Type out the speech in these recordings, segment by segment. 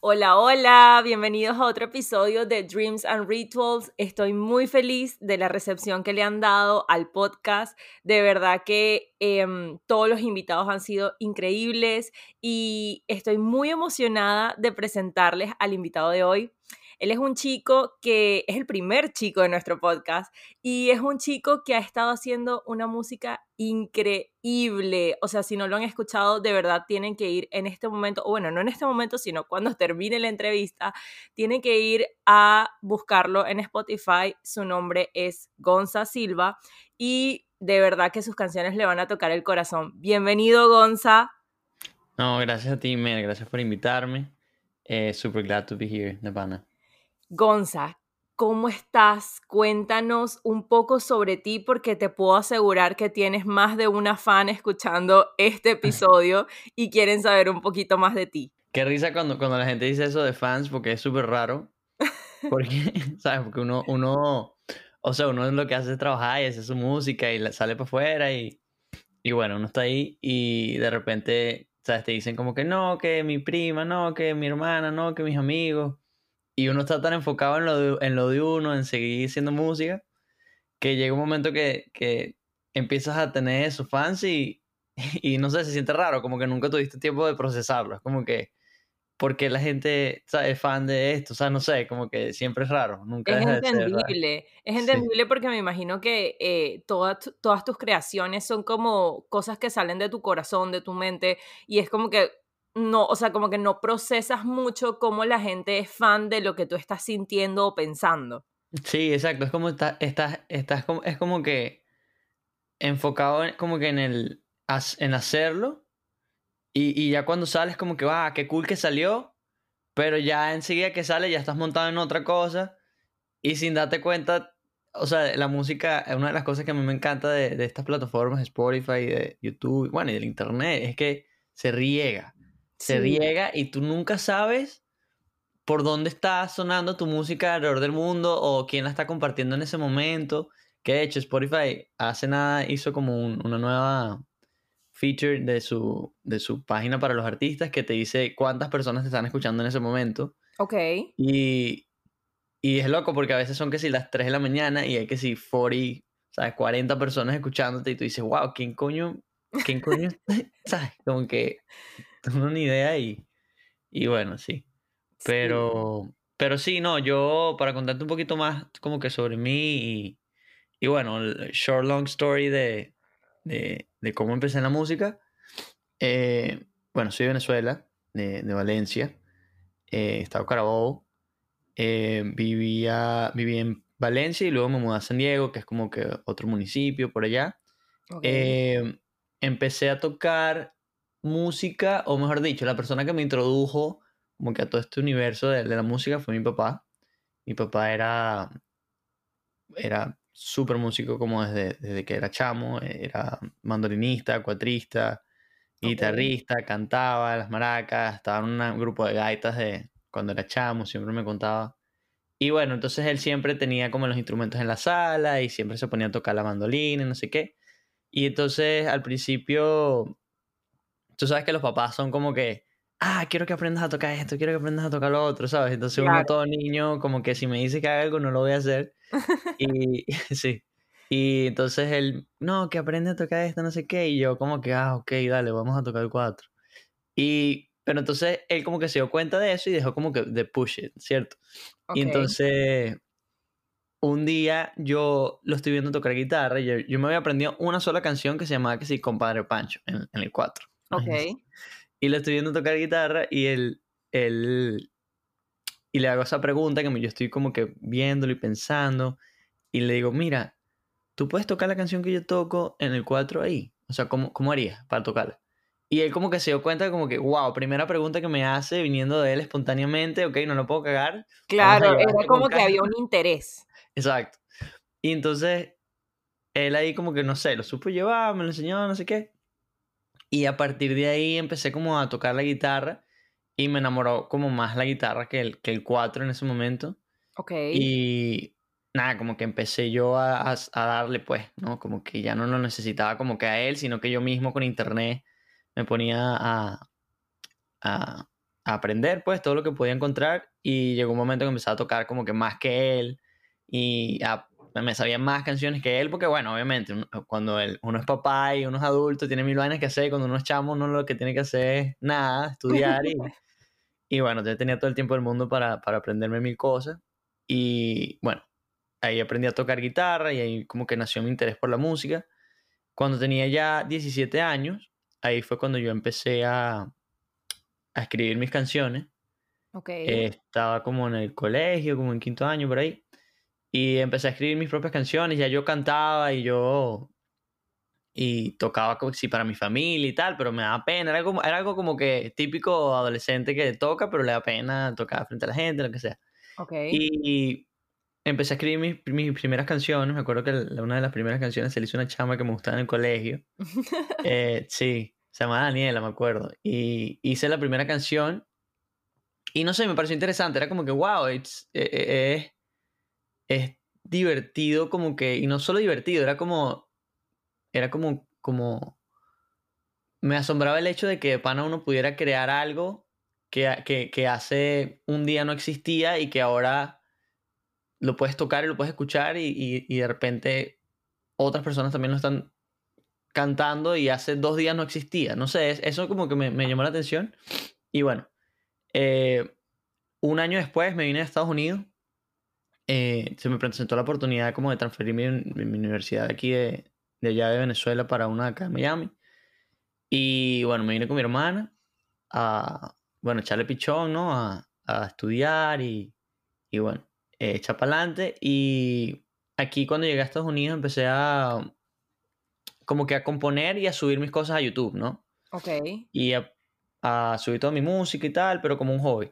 Hola, hola, bienvenidos a otro episodio de Dreams and Rituals. Estoy muy feliz de la recepción que le han dado al podcast. De verdad que em, todos los invitados han sido increíbles y estoy muy emocionada de presentarles al invitado de hoy. Él es un chico que es el primer chico de nuestro podcast y es un chico que ha estado haciendo una música increíble. O sea, si no lo han escuchado, de verdad tienen que ir en este momento, o bueno, no en este momento, sino cuando termine la entrevista, tienen que ir a buscarlo en Spotify. Su nombre es Gonza Silva y de verdad que sus canciones le van a tocar el corazón. Bienvenido, Gonza. No, gracias a ti, Mer. Gracias por invitarme. Eh, super glad to be here, Nevada. Gonza, ¿cómo estás? Cuéntanos un poco sobre ti porque te puedo asegurar que tienes más de una fan escuchando este episodio y quieren saber un poquito más de ti. Qué risa cuando, cuando la gente dice eso de fans porque es súper raro. Porque, ¿sabes? Porque uno, uno, o sea, uno lo que hace es trabajar y hace su música y sale para afuera y, y bueno, uno está ahí y de repente, ¿sabes? Te dicen como que no, que mi prima, no, que mi hermana, no, que mis amigos y uno está tan enfocado en lo de, en lo de uno, en seguir haciendo música, que llega un momento que, que empiezas a tener esos fans y, y, no sé, se siente raro, como que nunca tuviste tiempo de procesarlo. Es como que, porque la gente es fan de esto? O sea, no sé, como que siempre es raro. Nunca es entendible, es entendible porque me imagino que eh, todas, todas tus creaciones son como cosas que salen de tu corazón, de tu mente, y es como que no, o sea, como que no procesas mucho cómo la gente es fan de lo que tú estás sintiendo o pensando. Sí, exacto, es como estás, estás, estás como, es como que enfocado como que en el en hacerlo y, y ya cuando sales como que va, ah, qué cool que salió, pero ya enseguida que sale ya estás montado en otra cosa y sin darte cuenta, o sea, la música, una de las cosas que a mí me encanta de, de estas plataformas, Spotify, de YouTube, bueno, y del internet, es que se riega se riega y tú nunca sabes por dónde está sonando tu música alrededor del mundo o quién la está compartiendo en ese momento. Que de hecho Spotify hace nada hizo como una nueva feature de su, de su página para los artistas que te dice cuántas personas te están escuchando en ese momento. Ok. Y, y es loco porque a veces son que si las 3 de la mañana y hay que si 40, ¿sabes? 40 personas escuchándote y tú dices, wow, ¿quién coño? ¿Quién coño? ¿Sabes? Como que tengo una idea y, y bueno, sí. Pero, pero sí, no, yo para contarte un poquito más como que sobre mí y, y bueno, el short long story de, de, de cómo empecé en la música. Eh, bueno, soy de Venezuela, de, de Valencia, eh, estado Carabobo, eh, vivía, viví en Valencia y luego me mudé a San Diego, que es como que otro municipio por allá. Eh, empecé a tocar música, o mejor dicho, la persona que me introdujo como que a todo este universo de, la música fue mi papá. Mi papá era, era súper músico como desde, desde que era chamo, era mandolinista, cuatrista, guitarrista, cantaba las maracas, estaba en un grupo de gaitas de cuando era chamo, siempre me contaba. Y bueno, entonces él siempre tenía como los instrumentos en la sala y siempre se ponía a tocar la mandolina y no sé qué. Y entonces al principio tú sabes que los papás son como que, ah, quiero que aprendas a tocar esto, quiero que aprendas a tocar lo otro, ¿sabes? Entonces uno todo niño, como que si me dice que haga algo, no lo voy a hacer. y sí. Y entonces él, no, que aprende a tocar esto, no sé qué. Y yo como que, ah, ok, dale, vamos a tocar el cuatro. Y, pero entonces él como que se dio cuenta de eso y dejó como que de push it, ¿cierto? Y entonces un día yo lo estoy viendo tocar guitarra y yo, me había aprendido una sola canción que se llamaba que sí, Compadre Pancho, en, en el 4. Ok. Y le estoy viendo tocar guitarra y él, él, y le hago esa pregunta que yo estoy como que viéndolo y pensando. Y le digo, mira, tú puedes tocar la canción que yo toco en el 4 ahí. O sea, ¿cómo, cómo harías para tocarla? Y él como que se dio cuenta como que, wow, primera pregunta que me hace viniendo de él espontáneamente, ok, no lo puedo cagar. Claro, era como que había un interés. Exacto. Y entonces, él ahí como que, no sé, lo supo llevar, me lo enseñó, no sé qué. Y a partir de ahí empecé como a tocar la guitarra y me enamoró como más la guitarra que el, que el cuatro en ese momento. Ok. Y nada, como que empecé yo a, a, darle pues, ¿no? Como que ya no lo necesitaba como que a él, sino que yo mismo con internet me ponía a, a, a aprender pues todo lo que podía encontrar y llegó un momento que empecé a tocar como que más que él y a me sabía más canciones que él, porque bueno, obviamente, cuando uno es papá y uno es adulto, tiene mil vainas que hacer, cuando uno es chamo, uno lo que tiene que hacer es nada, estudiar y, y bueno, yo tenía todo el tiempo del mundo para, para aprenderme mil cosas y bueno, ahí aprendí a tocar guitarra y ahí como que nació mi interés por la música. Cuando tenía ya 17 años, ahí fue cuando yo empecé a, a escribir mis canciones. Okay. estaba como en el colegio, como en quinto año por ahí. Y empecé a escribir mis propias canciones, ya yo cantaba y yo y tocaba sí para mi familia y tal, pero me daba pena, era, como, era algo como que típico adolescente que toca, pero le da pena tocar frente a la gente, lo que sea. Okay. Y empecé a escribir mis, mis, primeras canciones, me acuerdo que una de las primeras canciones se le hizo una chama que me gustaba en el colegio, eh, sí, se llamaba Daniela, me acuerdo, y hice la primera canción y no sé, me pareció interesante, era como que, wow, it's, eh, eh, es divertido como que, y no solo divertido, era como, era como, como, me asombraba el hecho de que de pana uno pudiera crear algo que, que, que hace un día no existía y que ahora lo puedes tocar y lo puedes escuchar y, y, y, de repente otras personas también lo están cantando y hace dos días no existía. No sé, eso como que me, me llamó la atención. Y bueno, eh, un año después me vine a Estados Unidos eh, se me presentó la oportunidad como de transferir mi, mi universidad aquí de, de, allá de Venezuela para una acá en Miami. Y bueno, me vine con mi hermana a, bueno, echarle pichón, ¿no? A, a estudiar y, y bueno, eh, echar para adelante. Y aquí cuando llegué a Estados Unidos empecé a como que a componer y a subir mis cosas a YouTube, ¿no? Ok. Y a, a subir toda mi música y tal, pero como un hobby.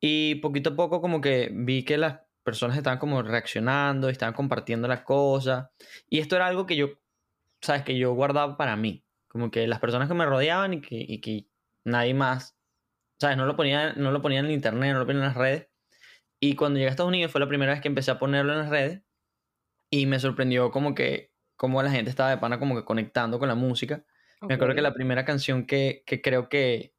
Y poquito a poco como que vi que las personas estaban como reaccionando, estaban compartiendo las cosas. Y esto era algo que yo, sabes, que yo guardaba para mí. Como que las personas que me rodeaban y que, y que nadie más, sabes, no lo ponían, no lo ponían en internet, no lo ponían en las redes. Y cuando llegué a Estados Unidos fue la primera vez que empecé a ponerlo en las redes. Y me sorprendió como que, como la gente estaba de pana como que conectando con la música. Me acuerdo que la primera canción que, que creo que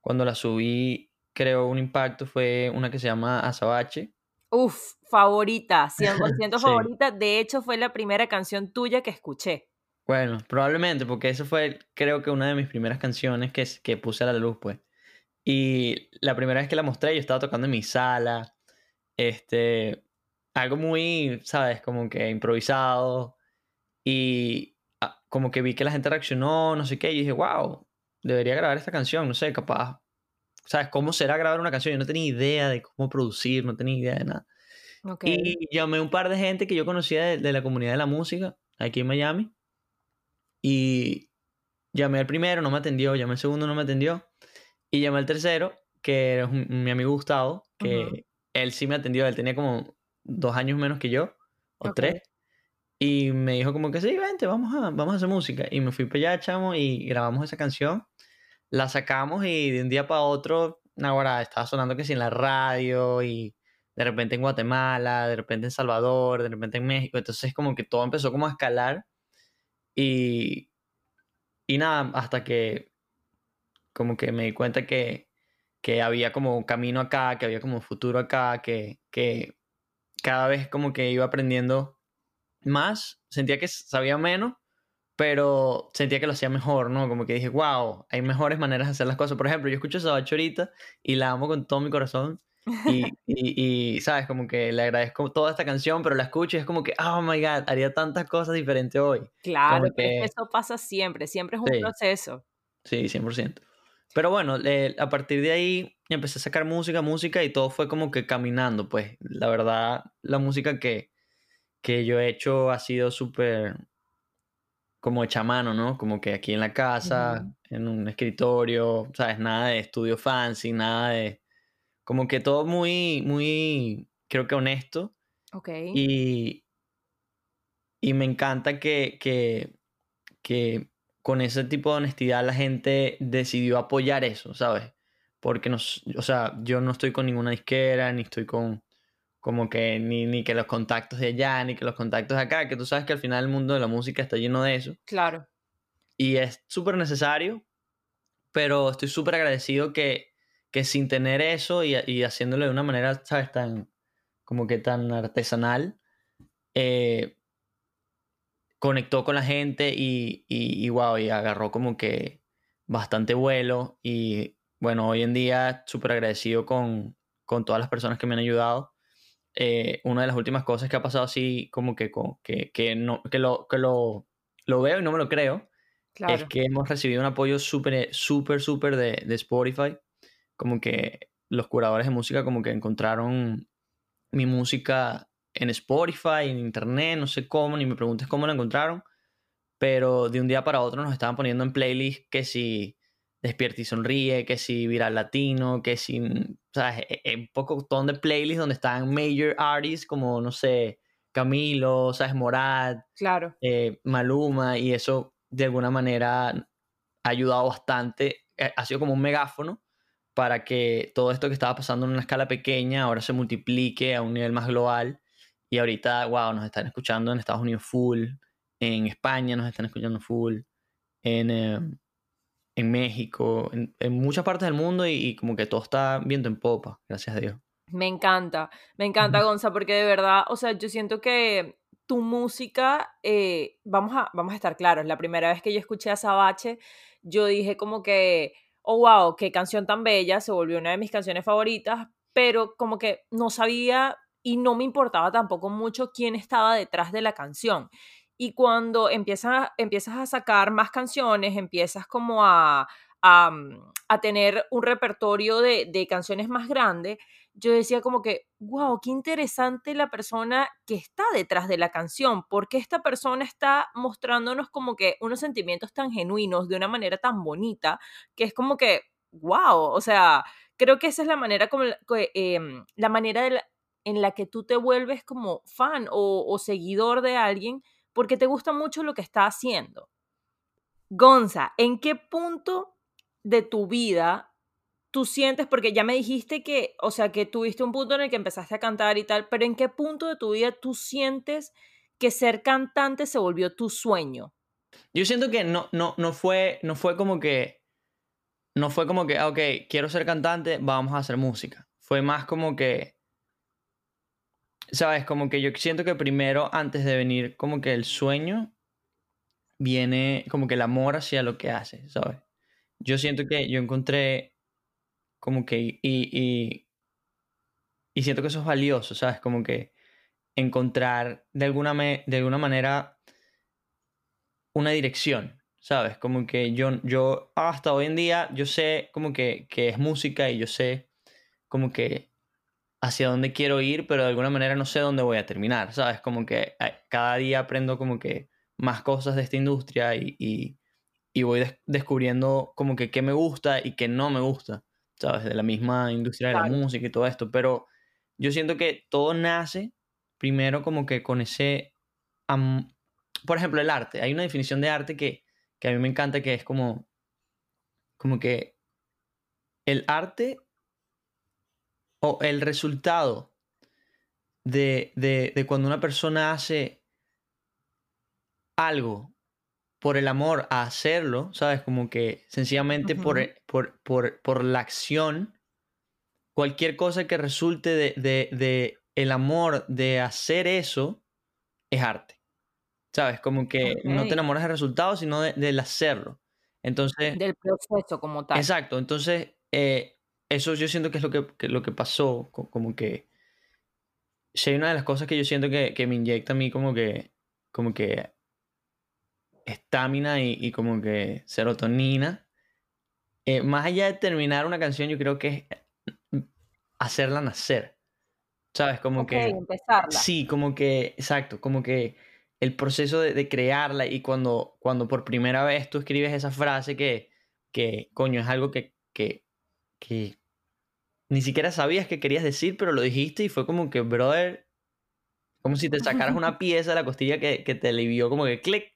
cuando la subí creó un impacto fue una que se llama Azabache Uf, favorita, 100% favorita. De hecho, fue la primera canción tuya que escuché. Bueno, probablemente, porque eso fue, creo que una de mis primeras canciones que, que puse a la luz, pues. Y la primera vez que la mostré, yo estaba tocando en mi sala. Este, algo muy, ¿sabes? Como que improvisado. Y ah, como que vi que la gente reaccionó, no sé qué. Y dije, wow, debería grabar esta canción, no sé, capaz ¿sabes? ¿Cómo será grabar una canción? Yo no tenía idea de cómo producir, no tenía idea de nada. Y llamé a un par de gente que yo conocía de, la comunidad de la música aquí en Miami. Y llamé al primero, no me atendió. Llamé al segundo, no me atendió. Y llamé al tercero, que era mi amigo Gustavo, que él sí me atendió. Él tenía como dos años menos que yo, o tres. Y me dijo como que sí, vente, vamos a, vamos a hacer música. Y me fui para allá, chamo, y grabamos esa canción la sacamos y de un día para otro, ahora estaba sonando que sí en la radio y de repente en Guatemala, de repente en Salvador, de repente en México. Entonces como que todo empezó como a escalar y, y nada, hasta que como que me di cuenta que, que había como un camino acá, que había como un futuro acá, que, que cada vez como que iba aprendiendo más, sentía que sabía menos, pero sentía que lo hacía mejor, ¿no? Como que dije, wow, hay mejores maneras de hacer las cosas. Por ejemplo, yo escucho a Sabacho ahorita y la amo con todo mi corazón. Y, y, ¿sabes? Como que le agradezco toda esta canción, pero la escucho y es como que, oh my God, haría tantas cosas diferentes hoy. Claro, que... eso pasa siempre, siempre es un proceso. Sí, 100%. Pero bueno, a partir de ahí empecé a sacar música, música y todo fue como que caminando, pues. La verdad, la música que, que yo he hecho ha sido súper como hecha mano, ¿no? Como que aquí en la casa, en un escritorio, ¿sabes? Nada de estudio fancy, nada de... Como que todo muy, muy, creo que honesto. Ok. Y, y me encanta que, que, que con ese tipo de honestidad la gente decidió apoyar eso, ¿sabes? Porque, nos, o sea, yo no estoy con ninguna disquera, ni estoy con como que ni, ni que los contactos de allá, ni que los contactos de acá, que tú sabes que al final el mundo de la música está lleno de eso. Claro. Y es súper necesario, pero estoy súper agradecido que, que sin tener eso y, y, haciéndolo de una manera, ¿sabes? Tan, como que tan artesanal, eh, conectó con la gente y, y, y, wow, y agarró como que bastante vuelo. Y bueno, hoy en día súper agradecido con, con todas las personas que me han ayudado. Eh, una de las últimas cosas que ha pasado así como que, que, que, no, que, lo, que lo, lo veo y no me lo creo, claro. es que hemos recibido un apoyo súper, súper, súper de, de Spotify. Como que los curadores de música como que encontraron mi música en Spotify, en internet, no sé cómo, ni me preguntes cómo la encontraron, pero de un día para otro nos estaban poniendo en playlist que si Despierta y Sonríe, que si Viral Latino, que si, ¿sabes? E, e, un poco de playlists donde están major artists como, no sé, Camilo, ¿sabes? Morad, claro. Eh, Maluma, y eso de alguna manera ha ayudado bastante, ha sido como un megáfono para que todo esto que estaba pasando en una escala pequeña ahora se multiplique a un nivel más global y ahorita, wow, nos están escuchando en Estados Unidos full, en España nos están escuchando full, en, eh, en México, en, en, muchas partes del mundo y, y, como que todo está viendo en popa, gracias a Dios. Me encanta, me encanta, Gonza, porque de verdad, o sea, yo siento que tu música, eh, vamos, a, vamos a estar claros, la primera vez que yo escuché a Sabache, yo dije como que, oh, wow, qué canción tan bella, se volvió una de mis canciones favoritas, pero como que no sabía y no me importaba tampoco mucho quién estaba detrás de la canción. Y cuando empiezas, empiezas a sacar más canciones, empiezas como a, mm, a tener un repertorio de, de, canciones más grande, yo decía como que, wow, qué interesante la persona que está detrás de la canción, porque esta persona está mostrándonos como que unos sentimientos tan genuinos de una manera tan bonita, que es como que, wow, o sea, creo que esa es la manera como, la manera de la, en la que tú te vuelves como fan o, seguidor de alguien porque te gusta mucho lo que está haciendo. Gonza, ¿en qué punto de tu vida tú sientes, porque ya me dijiste que, o sea, que tuviste un punto en el que empezaste a cantar y tal, pero ¿en qué punto de tu vida tú sientes que ser cantante se volvió tu sueño? Yo siento que no, no, no, fue, no fue como que, no fue como que, ah, ok, quiero ser cantante, vamos a hacer música. Fue más como que, sabes, como que yo siento que primero, antes de venir como que el sueño, viene como que el amor hacia lo que hace, ¿sabes? Yo siento que yo encontré como que, y, y, y siento que eso es valioso, ¿sabes? Como que encontrar de alguna, de alguna manera una dirección, ¿sabes? Como que yo, yo hasta hoy en día, yo sé como que, que es música y yo sé como que hacia dónde quiero ir, pero de alguna manera no sé dónde voy a terminar, ¿sabes? Como que eh, cada día aprendo como que más cosas de esta industria y, y, y voy des descubriendo como que qué me gusta y qué no me gusta, ¿sabes? De la misma industria de la música y todo esto, pero yo siento que todo nace primero como que con ese... Um, por ejemplo, el arte. Hay una definición de arte que, que a mí me encanta que es como, como que el arte o el resultado de, de, de, cuando una persona hace algo por el amor a hacerlo, ¿sabes? Como que sencillamente uh -huh. por, por, por, por, la acción, cualquier cosa que resulte de, de, de, el amor de hacer eso es arte. ¿Sabes? Como que okay. no te enamoras del resultado, sino de, del hacerlo. Entonces... Del proceso como tal. Exacto. Entonces, eh, eso yo siento que es lo que, que, lo que pasó, como que si hay una de las cosas que yo siento que, que me inyecta a mí como que, como que estamina y, y, como que serotonina, eh, más allá de terminar una canción, yo creo que es hacerla nacer. ¿Sabes? Como okay, que... empezarla. Sí, como que, exacto, como que el proceso de, crearla y cuando, cuando por primera vez tú escribes esa frase que, que coño, es algo que, que, que ni siquiera sabías que querías decir, pero lo dijiste y fue como que, brother, como si te sacaras una pieza de la costilla que, que te alivió como que clic.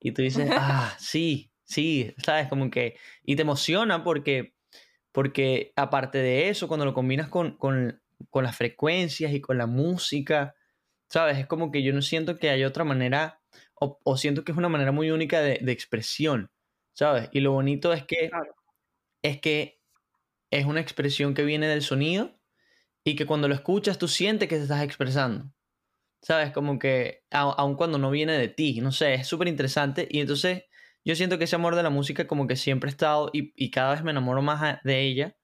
Y tú dices, ah, sí, sí, ¿sabes? Como que, y te emociona porque, porque aparte de eso, cuando lo combinas con, con, con las frecuencias y con la música, ¿sabes? Es como que yo no siento que haya otra manera, o, siento que es una manera muy única de, expresión, ¿sabes? Y lo bonito es que, es que es una expresión que viene del sonido y que cuando lo escuchas tú sientes que te estás expresando, ¿sabes? Como que aun cuando no viene de ti, no sé, es súper interesante y entonces yo siento que ese amor de la música como que siempre he estado y, y cada vez me enamoro más de ella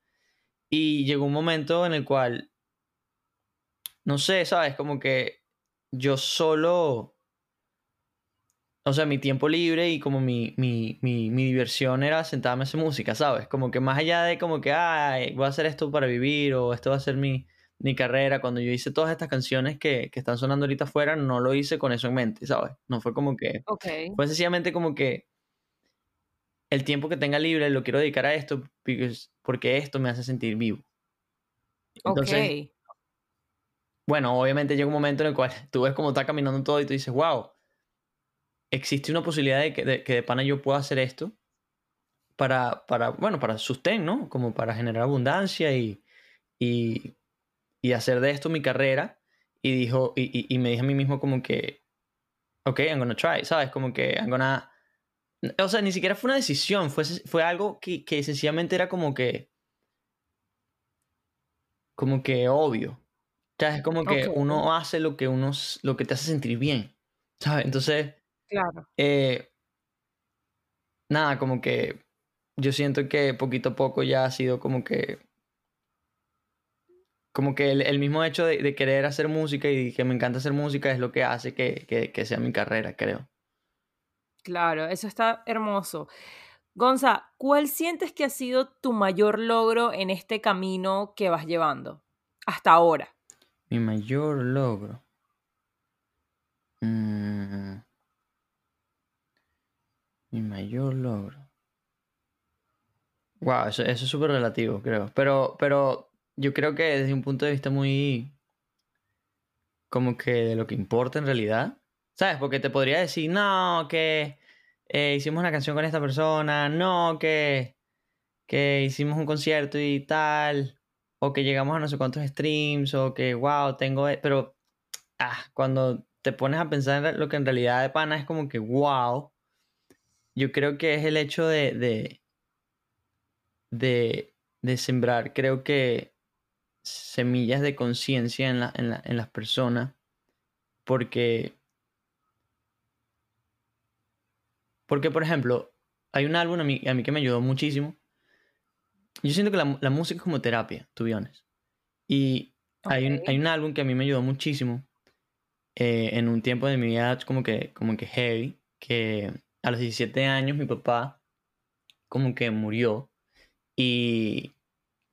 y llegó un momento en el cual, no sé, ¿sabes? Como que yo solo, o sea, mi tiempo libre y como mi, mi, mi, mi diversión era sentarme a hacer música, ¿sabes? Como que más allá de como que, ay, voy a hacer esto para vivir o esto va a ser mi, mi carrera, cuando yo hice todas estas canciones que, que, están sonando ahorita afuera, no lo hice con eso en mente, ¿sabes? No fue como que... Okay. Fue sencillamente como que el tiempo que tenga libre lo quiero dedicar a esto porque esto me hace sentir vivo. Entonces, bueno, obviamente llega un momento en el cual tú ves cómo está caminando todo y tú dices, wow, existe una posibilidad de que de, pana yo pueda hacer esto para, para bueno, para sustén, ¿no? Como para generar abundancia y, y, y hacer de esto mi carrera. Y, dijo, y, y, me dije a mí mismo como que, ok, I'm gonna try, ¿sabes? Como que I'm gonna... O sea, ni siquiera fue una decisión, fue, fue algo que, que sencillamente era como que... Como que obvio. O sea, es como que uno hace lo que uno lo que te hace sentir bien. ¿Sabes? Entonces. Claro. Eh, nada, como que yo siento que poquito a poco ya ha sido como que. Como que el, mismo hecho de, querer hacer música y que me encanta hacer música es lo que hace que, que sea mi carrera, creo. Claro, eso está hermoso. Gonza, ¿cuál sientes que ha sido tu mayor logro en este camino que vas llevando hasta ahora? Mi mayor logro. Mm. Mi mayor logro. Wow, eso, es súper relativo, creo. Pero, pero yo creo que desde un punto de vista muy. como que de lo que importa en realidad. ¿Sabes? Porque te podría decir, no, que eh, hicimos una canción con esta persona, no, que, que hicimos un concierto y tal o que llegamos a no sé cuántos streams, o que, wow, tengo, e-", pero, ah, cuando te pones a pensar lo que en realidad de pana es como que, wow, yo creo que es el hecho de, de, de, de sembrar, creo que semillas de conciencia en, la, en, la, en las personas, porque, porque, por ejemplo, hay un álbum a mí, a mí que me ayudó muchísimo, yo siento que la, música es como terapia, to be Y hay, un, hay un álbum que a mí me ayudó muchísimo eh, en un tiempo de mi vida como que, como que heavy, que a los 17 años mi papá como que murió y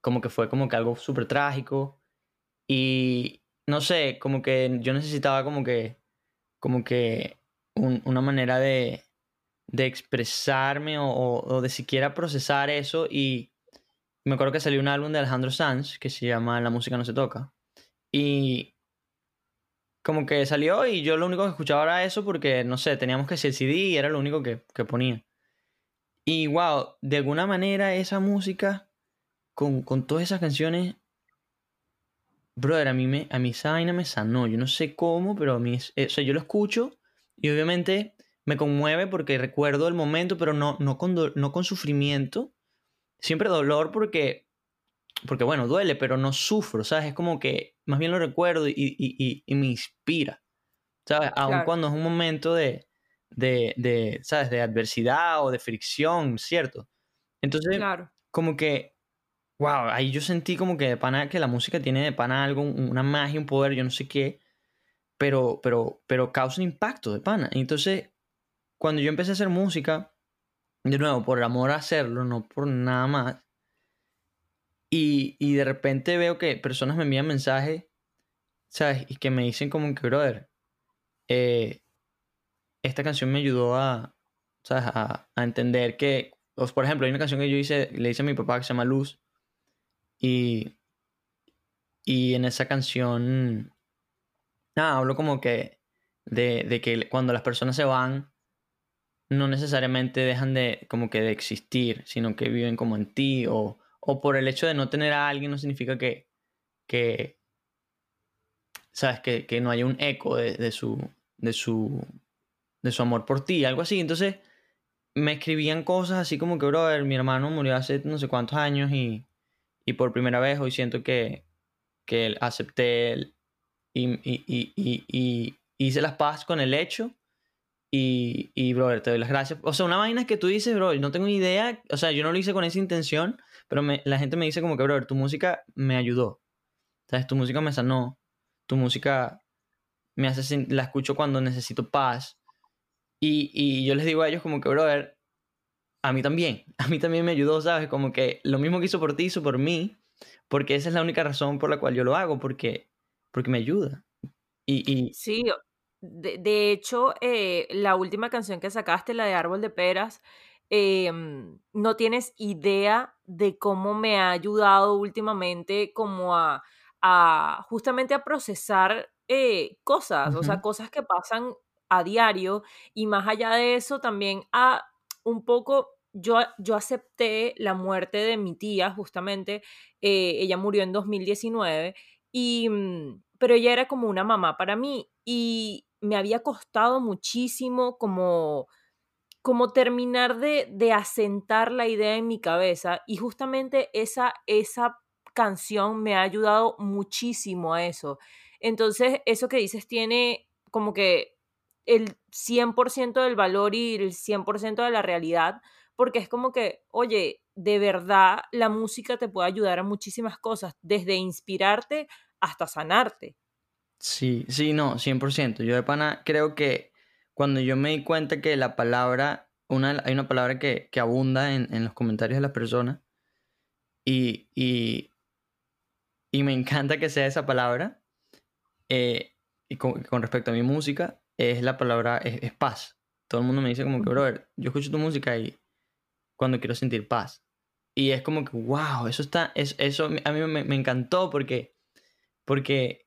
como que fue como que algo súper trágico y no sé, como que yo necesitaba como que, como que una manera de, de expresarme o, o, de siquiera procesar eso y me acuerdo que salió un álbum de Alejandro Sanz que se llama La música no se toca. Y como que salió y yo lo único que escuchaba era eso porque, no sé, teníamos que el CD y era lo único que, ponía. Y wow, de alguna manera esa música, con, todas esas canciones, brother, a mí, me, a mí esa me sanó. Yo no sé cómo, pero a mí, sea, yo lo escucho y obviamente me conmueve porque recuerdo el momento, pero no, no, con, no con sufrimiento, siempre dolor porque, porque bueno, duele, pero no sufro, ¿sabes? Es como que más bien lo recuerdo y, y, y, me inspira, ¿sabes? Aun cuando es un momento de, de, de, ¿sabes? De adversidad o de fricción, ¿cierto? Entonces, como que, wow, ahí yo sentí como que de pana, que la música tiene de pana algo, una magia, un poder, yo no sé qué, pero, pero, pero causa un impacto de pana. Entonces, cuando yo empecé a hacer música, de nuevo, por el amor a hacerlo, no por nada más. Y, y de repente veo que personas me envían mensajes, ¿sabes? Y que me dicen como que, brother, eh, esta canción me ayudó a, ¿sabes? A, a entender que, pues, por ejemplo, hay una canción que yo hice, le hice a mi papá que se llama Luz. Y, y en esa canción, nada, hablo como que de, de que cuando las personas se van, no necesariamente dejan de como que de existir, sino que viven como en ti o, o por el hecho de no tener a alguien no significa que, que sabes, que, que no haya un eco de, de, su, de, su, de su amor por ti, algo así. Entonces me escribían cosas así como que, brother, mi hermano murió hace no sé cuántos años y, y por primera vez hoy siento que, que acepté y, y, y, y, hice las paz con el hecho y, y, brother, te doy las gracias. O sea, una vaina es que tú dices, bro, no tengo ni idea, o sea, yo no lo hice con esa intención, pero me, la gente me dice como que, brother, tu música me ayudó. ¿Sabes? Tu música me sanó. Tu música me hace, la escucho cuando necesito paz. Y, y yo les digo a ellos como que, brother, a mí también, a mí también me ayudó, ¿sabes? Como que lo mismo que hizo por ti, hizo por mí, porque esa es la única razón por la cual yo lo hago, porque, porque me ayuda. Y, y... Sí, de, hecho, eh, la última canción que sacaste, la de Árbol de Peras, em, no tienes idea de cómo me ha ayudado últimamente como a, a justamente a procesar eh, cosas, o sea, cosas que pasan a diario y más allá de eso también a un poco yo, yo, acepté la muerte de mi tía, justamente, eh, ella murió en 2019, y, mm, pero ella era como una mamá para mí y me había costado muchísimo como, como terminar de, de, asentar la idea en mi cabeza y justamente esa, esa canción me ha ayudado muchísimo a eso. Entonces, eso que dices tiene como que el 100% del valor y el 100% de la realidad, porque es como que, oye, de verdad la música te puede ayudar a muchísimas cosas, desde inspirarte hasta sanarte. Sí, sí, no, 100%. Yo de pana creo que cuando yo me di cuenta que la palabra, una, hay una palabra que, que abunda en, en, los comentarios de las personas y, y, y, me encanta que sea esa palabra, eh, y con, con, respecto a mi música, es la palabra, es, es, paz. Todo el mundo me dice como que, brother, yo escucho tu música y cuando quiero sentir paz. Y es como que, wow, eso está, es, eso a mí me, me encantó porque, porque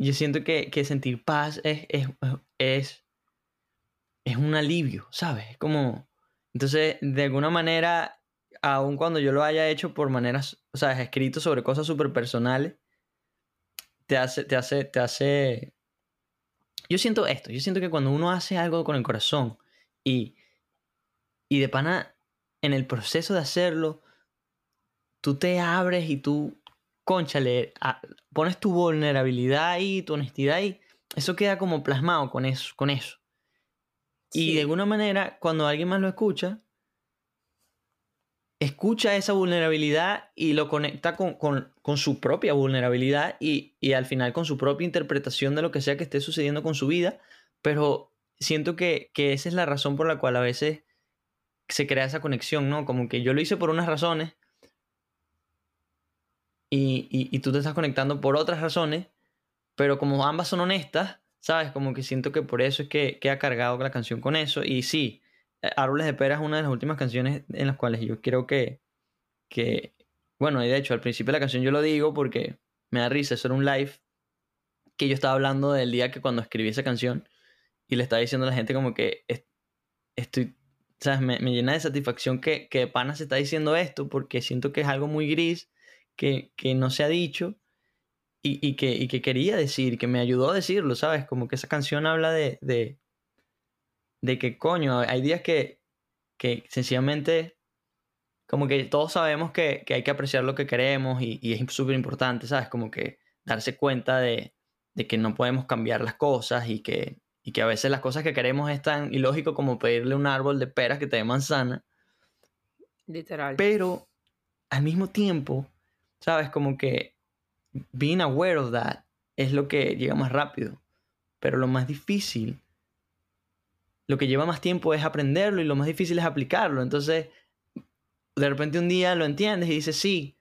yo siento que, que sentir paz es, es, es, es, un alivio, ¿sabes? Es como, entonces, de alguna manera, aun cuando yo lo haya hecho por maneras, o sea, escrito sobre cosas súper personales, te hace, te hace, te hace... Yo siento esto, yo siento que cuando uno hace algo con el corazón y, y de pana, en el proceso de hacerlo, tú te abres y tú conchale, pones tu vulnerabilidad y tu honestidad ahí, eso queda como plasmado con eso, con eso. Y de alguna manera, cuando alguien más lo escucha, escucha esa vulnerabilidad y lo conecta con, su propia vulnerabilidad y, al final con su propia interpretación de lo que sea que esté sucediendo con su vida, pero siento que, que esa es la razón por la cual a veces se crea esa conexión, ¿no? Como que yo lo hice por unas razones, y, y, tú te estás conectando por otras razones, pero como ambas son honestas, ¿sabes? Como que siento que por eso es que, que ha cargado la canción con eso. Y sí, Árboles de Pera es una de las últimas canciones en las cuales yo creo que, que, bueno, y de hecho al principio de la canción yo lo digo porque me da risa, eso era un live que yo estaba hablando del día que cuando escribí esa canción y le estaba diciendo a la gente como que estoy, ¿sabes? Me, me, llena de satisfacción que, que pana se está diciendo esto porque siento que es algo muy gris que, no se ha dicho y, que, que, quería decir, que me ayudó a decirlo, ¿sabes? Como que esa canción habla de, de, de que, coño, hay días que, que sencillamente, como que todos sabemos que, hay que apreciar lo que queremos y, es súper importante, ¿sabes? Como que darse cuenta de, que no podemos cambiar las cosas y que, y que a veces las cosas que queremos es tan ilógico como pedirle un árbol de peras que te dé manzana. Literal. Pero al mismo tiempo, ¿Sabes? Como que being aware of that es lo que llega más rápido. Pero lo más difícil, lo que lleva más tiempo es aprenderlo y lo más difícil es aplicarlo. Entonces, de repente un día lo entiendes y dices, sí,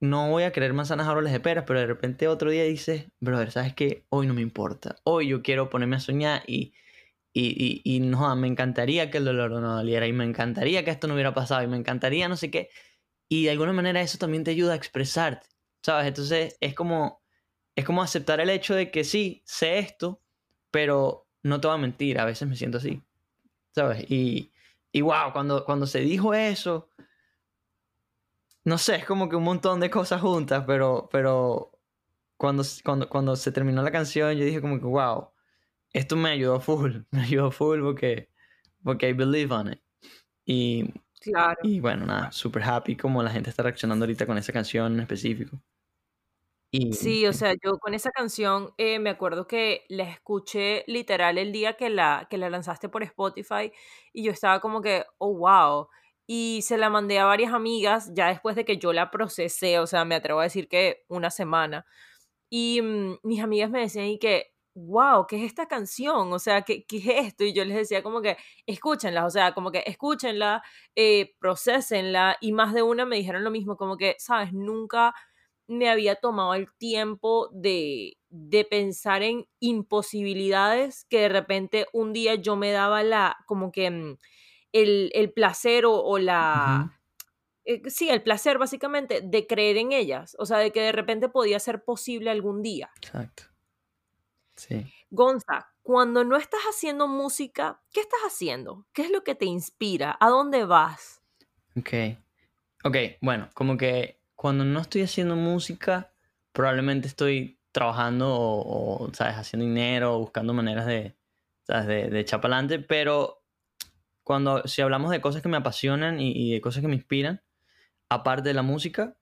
no voy a querer manzanas árboles de peras, pero de repente otro día dices, brother, ¿sabes qué? Hoy no me importa. Hoy yo quiero ponerme a soñar y, y, y, no, me encantaría que el dolor no doliera y me encantaría que esto no hubiera pasado y me encantaría no sé qué. Y de alguna manera eso también te ayuda a expresarte, ¿sabes? Entonces es como, es como aceptar el hecho de que sí, sé esto, pero no te voy a mentir, a veces me siento así, ¿sabes? Y, y wow, cuando, cuando se dijo eso, no sé, es como que un montón de cosas juntas, pero, pero cuando, cuando, cuando se terminó la canción yo dije como que wow, esto me ayudó full, me ayudó full porque, porque I believe on it. Y, claro. y bueno, nada, super happy como la gente está reaccionando ahorita con esa canción en específico. Y, sí, o sea, yo con esa canción eh, me acuerdo que la escuché literal el día que la, que la lanzaste por Spotify y yo estaba como que, oh, wow. Y se la mandé a varias amigas ya después de que yo la procesé, o sea, me atrevo a decir que una semana. Y mm, mis amigas me decían y que, wow, ¿qué es esta canción? O sea, ¿qué, ¿qué, es esto? Y yo les decía como que, escúchenla, o sea, como que escúchenla, eh, procesenla, y más de una me dijeron lo mismo, como que, sabes, nunca me había tomado el tiempo de, de pensar en imposibilidades que de repente un día yo me daba la, como que mm, el, el placer o, la... Eh, sí, el placer básicamente de creer en ellas, o sea, de que de repente podía ser posible algún día. Exacto. Sí. Gonza, cuando no estás haciendo música, ¿qué estás haciendo? ¿Qué es lo que te inspira? ¿A dónde vas? Ok. Ok, bueno, como que cuando no estoy haciendo música, probablemente estoy trabajando o, ¿sabes? Haciendo dinero, o buscando maneras de, ¿sabes? De, de echar para adelante, pero cuando, si hablamos de cosas que me apasionan y, y, de cosas que me inspiran, aparte de la música,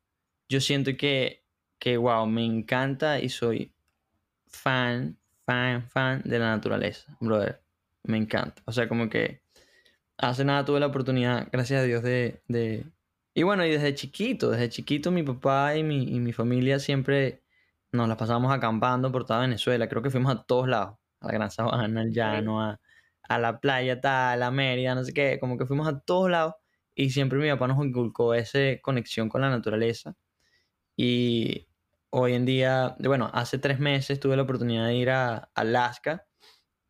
yo siento que, que, wow, me encanta y soy fan fan, fan de la naturaleza, brother. Me encanta. O sea, como que hace nada tuve la oportunidad, gracias a Dios, de... de... Y bueno, y desde chiquito, desde chiquito mi papá y mi, y mi familia siempre nos la pasábamos acampando por toda Venezuela. Creo que fuimos a todos lados. A la Gran Sabana, al llano, a, a la playa tal, a Mérida, no sé qué. Como que fuimos a todos lados. Y siempre mi papá nos inculcó esa conexión con la naturaleza. Y, hoy en día, bueno, hace tres meses tuve la oportunidad de ir a Alaska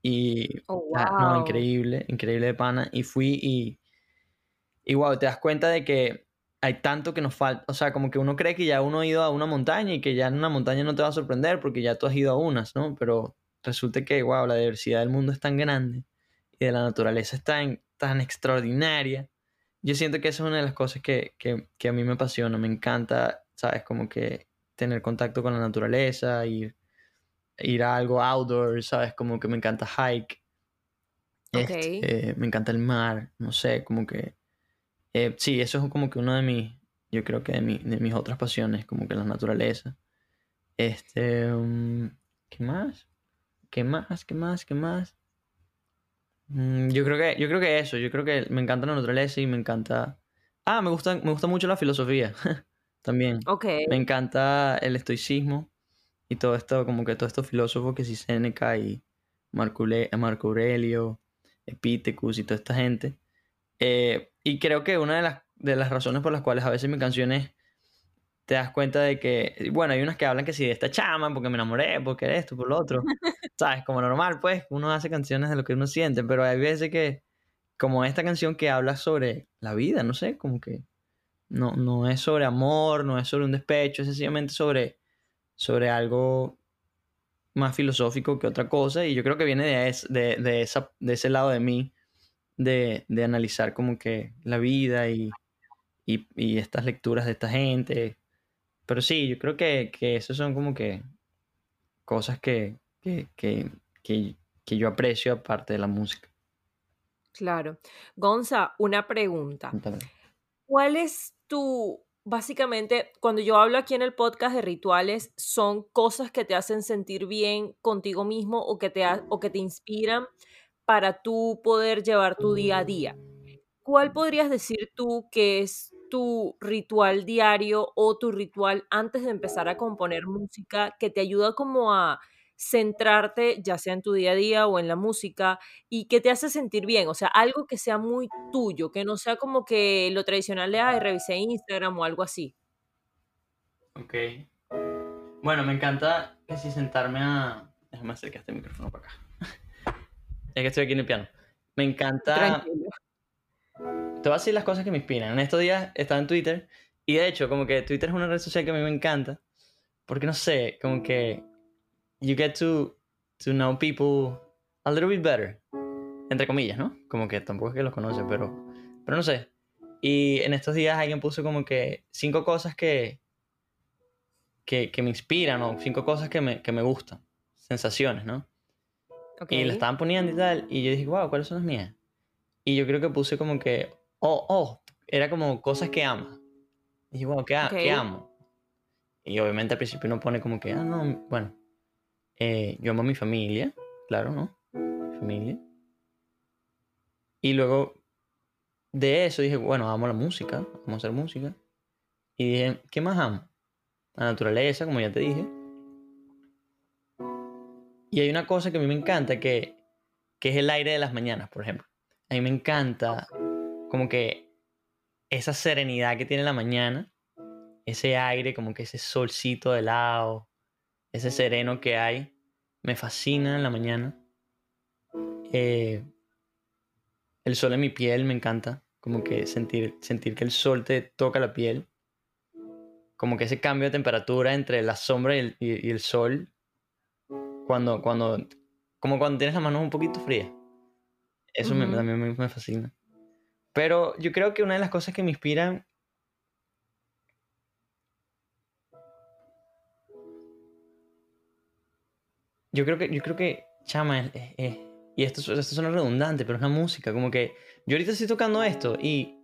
y, oh, no, increíble, increíble de pana, y fui y, y wow, te das cuenta de que hay tanto que nos falta, o sea, como que uno cree que ya uno ha ido a una montaña y que ya en una montaña no te va a sorprender porque ya tú has ido a unas, ¿no? Pero resulta que, wow, la diversidad del mundo es tan grande y de la naturaleza es tan, tan extraordinaria. Yo siento que esa es una de las cosas que, que, que a mí me apasiona, me encanta, ¿sabes? Como que tener contacto con la naturaleza, ir, ir a algo outdoor, ¿sabes? Como que me encanta hike. Este, me encanta el mar, no sé, como que... Eh, sí, eso es como que uno de mis, yo creo que de, de mis otras pasiones, como que la naturaleza. Este, um, ¿qué más? ¿Qué más? ¿Qué más? ¿Qué más? Mm, yo creo que, yo creo que eso, yo creo que me encanta la naturaleza y me encanta... Ah, me gusta, me gusta mucho la filosofía. también. Me encanta el estoicismo y todo esto, como que todos estos filósofos que si Seneca y Marco, Aurelio, Epictetus y toda esta gente. Eh, y creo que una de las, de las razones por las cuales a veces mis canciones te das cuenta de que, bueno, hay unas que hablan que si de esta chama, porque me enamoré, porque esto, por lo otro. ¿Sabes? Como normal, pues, uno hace canciones de lo que uno siente, pero hay veces que, como esta canción que habla sobre la vida, no sé, como que no, no es sobre amor, no es sobre un despecho, es sencillamente sobre, sobre algo más filosófico que otra cosa. Y yo creo que viene de, de, de, esa, de ese lado de mí, de, de analizar como que la vida y, y, y, estas lecturas de esta gente. Pero sí, yo creo que, que esas son como que cosas que, que, que, que yo aprecio aparte de la música. Claro. Gonza, una pregunta. ¿Cuál es tú, básicamente, cuando yo hablo aquí en el podcast de rituales, son cosas que te hacen sentir bien contigo mismo o que te, o que te inspiran para tú poder llevar tu día a día. ¿Cuál podrías decir tú que es tu ritual diario o tu ritual antes de empezar a componer música que te ayuda como a centrarte ya sea en tu día a día o en la música y que te hace sentir bien, o sea, algo que sea muy tuyo, que no sea como que lo tradicional de, ay, revisé Instagram o algo así. Ok. Bueno, me encanta que si sentarme a... Déjame acercar este micrófono para acá. Es que estoy aquí en el piano. Me encanta. Tranquilo. Te voy a decir las cosas que me inspiran. En estos días estaba en Twitter y de hecho, como que Twitter es una red social que a mí me encanta. Porque no sé, como que. You get to, to know people a little bit better. Entre comillas, ¿no? Como que tampoco es que los conoce, pero. Pero no sé. Y en estos días alguien puso como que cinco cosas que. que, que me inspiran o cinco cosas que me, que me gustan. Sensaciones, ¿no? Ok. Y la estaban poniendo y tal. Y yo dije, wow, ¿cuáles son las mías? Y yo creo que puse como que, oh, oh, era como cosas que ama. Y dije, wow, ¿qué, a- qué amo? Y obviamente al principio uno pone como que, ah, no, bueno, eh, yo amo a mi familia, claro, ¿no? Mi familia. Y luego de eso dije, bueno, amo la música, amo hacer música. Y dije, ¿qué más amo? La naturaleza, como ya te dije. Y hay una cosa que a mí me encanta, que, que es el aire de las mañanas, por ejemplo. A mí me encanta como que esa serenidad que tiene la mañana, ese aire, como que ese solcito de lado, ese sereno que hay, me fascina en la mañana. Eh, el sol en mi piel me encanta, como que sentir, sentir que el sol te toca la piel, como que ese cambio de temperatura entre la sombra y el, y- y el sol, cuando, cuando, como cuando tienes las manos un poquito frías. Eso me- Ujú. también me, me fascina. Pero yo creo que una de las cosas que me inspiran Yo creo que, yo creo que, chama, es- es- es- y esto, esto suena redundante, pero es la música, como que yo ahorita estoy tocando esto y...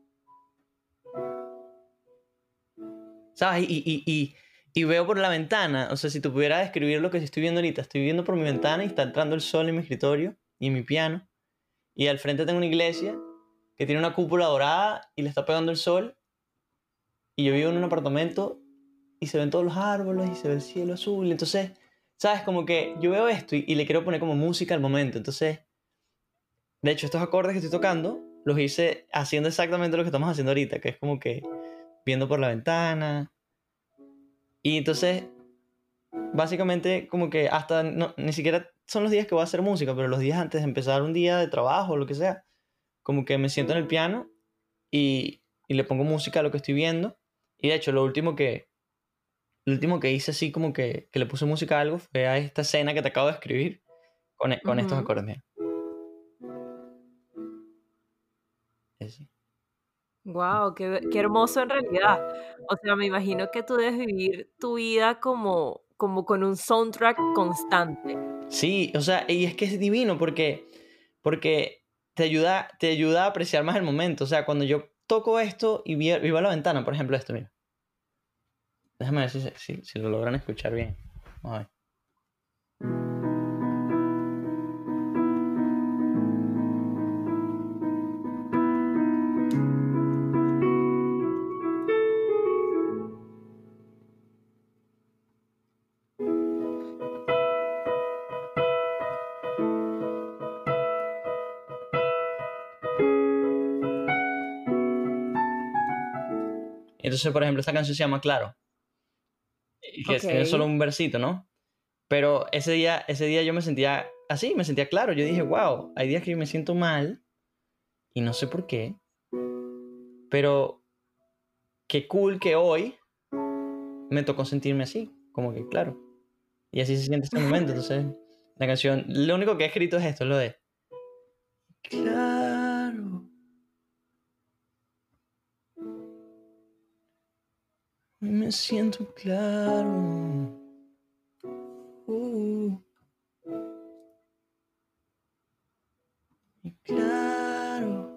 ¿Sabes? Y, y, y, y veo por la ventana, o sea, si tú pudieras describir lo que estoy viendo ahorita, estoy viendo por mi ventana y está entrando el sol en mi escritorio y en mi piano, y al frente tengo una iglesia que tiene una cúpula dorada y le está pegando el sol, y yo vivo en un apartamento y se ven todos los árboles y se ve el cielo azul, entonces... ¿Sabes? Como que yo veo esto y, y le quiero poner como música al momento. Entonces, de hecho, estos acordes que estoy tocando los hice haciendo exactamente lo que estamos haciendo ahorita, que es como que viendo por la ventana. Y entonces, básicamente, como que hasta no, ni siquiera son los días que voy a hacer música, pero los días antes de empezar un día de trabajo o lo que sea, como que me siento en el piano y, y le pongo música a lo que estoy viendo. Y de hecho, lo último que, lo último que hice así como que, que le puse música a algo fue a esta escena que te acabo de escribir con, e- con estos acordes. Mira. Wow, qué, qué hermoso en realidad. O sea, me imagino que tú debes vivir tu vida como, como con un soundtrack constante. Sí, o sea, y es que es divino porque, porque te, ayuda, te ayuda a apreciar más el momento. O sea, cuando yo toco esto y vi- vivo a la ventana, por ejemplo, esto, mira. Déjame ver si, si lo logran escuchar bien. Vamos a ver. Entonces, por ejemplo, esta canción se llama Claro. Que tiene Ok. solo un versito, ¿no? Pero ese día, ese día yo me sentía así, me sentía claro. Yo dije, wow, hay días que yo me siento mal y no sé por qué. Pero qué cool que hoy me tocó sentirme así, como que claro. Y así se siente este momento. Entonces, la canción, lo único que he escrito es esto, lo de... Claro. Me siento claro. Uh. Y claro.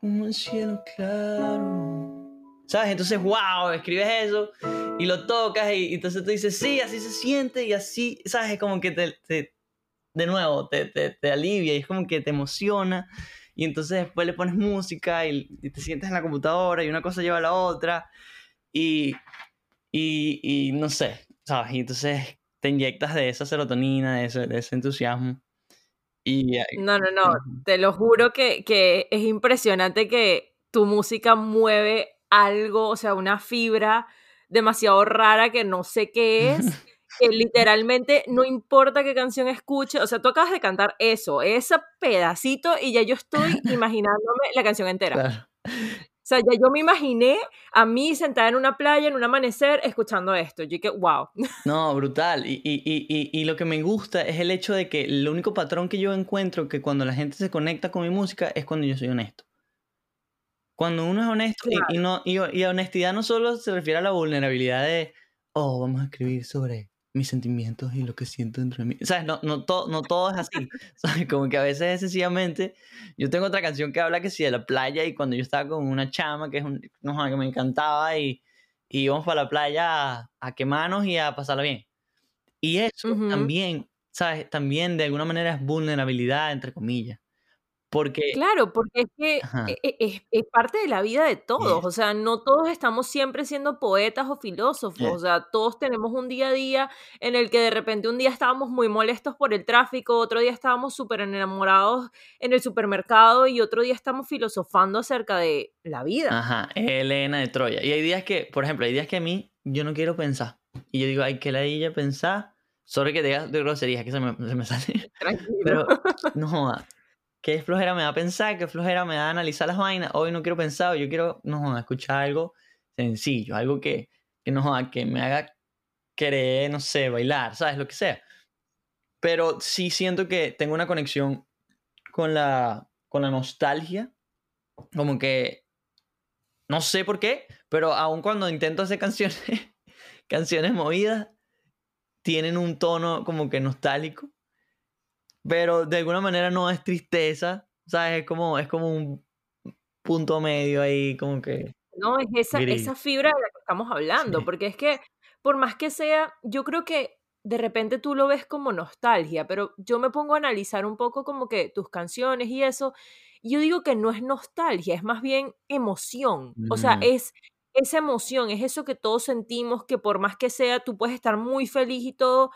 Como el cielo claro. ¿Sabes? Entonces, wow, escribes eso y lo tocas y, entonces tú dices, sí, así se siente y así, ¿sabes? Es como que te, de nuevo, te, te alivia y es como que te emociona. Y entonces después le pones música y, y te sientes en la computadora y una cosa lleva a la otra. Y, y, y no sé, ¿sabes? Y entonces te inyectas de esa serotonina, de ese, de ese entusiasmo. Y eh, No, no, no, te lo juro que, que es impresionante que tu música mueve algo, o sea, una fibra demasiado rara que no sé qué es que literalmente no importa qué canción escuche, o sea, tú acabas de cantar eso, ese pedacito y ya yo estoy imaginándome la canción entera. O sea, ya yo me imaginé a mí sentada en una playa, en un amanecer, escuchando esto. Yo que, wow. No, brutal. Y, y, y, y, lo que me gusta es el hecho de que el único patrón que yo encuentro que cuando la gente se conecta con mi música es cuando yo soy honesto. Cuando uno es honesto, y, no, y, honestidad no solo se refiere a la vulnerabilidad de, oh, vamos a escribir sobre mis sentimientos y lo que siento dentro de mí. ¿Sabes? No, no, todo, no todo es así. ¿Sabes? Como que a veces es sencillamente. Yo tengo otra canción que habla que sí de la playa y cuando yo estaba con una chama que es un, no, que me encantaba y, y íbamos para la playa a, quemarnos y a pasarla bien. Y eso también, ¿sabes? También de alguna manera es vulnerabilidad, entre comillas. Porque... Claro, porque es que e, e, es, parte de la vida de todos, o sea, no todos estamos siempre siendo poetas o filósofos, o sea, todos tenemos un día a día en el que de repente un día estábamos muy molestos por el tráfico, otro día estábamos súper enamorados en el supermercado y otro día estamos filosofando acerca de la vida. Ajá, Elena de Troya. Y hay días que, por ejemplo, hay días que a mí yo no quiero pensar. Y yo digo, hay que la ella pensar. Sorry que te digas de groserías, que se me, se me sale. Tranquilo. Pero, no, qué flojera me da pensar, qué flojera me da analizar las vainas. Hoy no quiero pensar, yo quiero no, escuchar algo sencillo, algo que, que, no, que me haga querer, no sé, bailar, ¿sabes? Lo que sea. Pero sí siento que tengo una conexión con la, con la nostalgia. Como que, no sé por qué, pero aun cuando intento hacer canciones, canciones movidas, tienen un tono como que nostálgico pero de alguna manera no es tristeza, ¿sabes? Es como, es como un punto medio ahí, como que... No, es esa, esa fibra de la que estamos hablando, porque es que por más que sea, yo creo que de repente tú lo ves como nostalgia, pero yo me pongo a analizar un poco como que tus canciones y eso, y yo digo que no es nostalgia, es más bien emoción, o sea, mm. es esa emoción, es eso que todos sentimos, que por más que sea, tú puedes estar muy feliz y todo,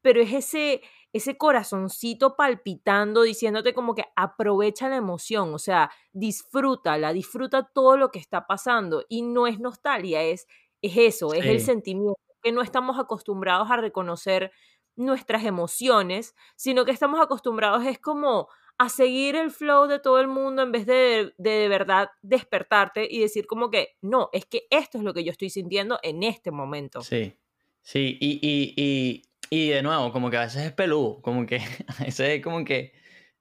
pero es ese, ese corazoncito palpitando, diciéndote como que aprovecha la emoción, o sea, disfrútala, disfruta todo lo que está pasando. Y no es nostalgia, es, es eso, es el sentimiento, que no estamos acostumbrados a reconocer nuestras emociones, sino que estamos acostumbrados es como a seguir el flow de todo el mundo en vez de, de de, verdad despertarte y decir como que, no, es que esto es lo que yo estoy sintiendo en este momento. Sí, sí, y, y y de nuevo, como que a veces es peludo, como que a veces es como que,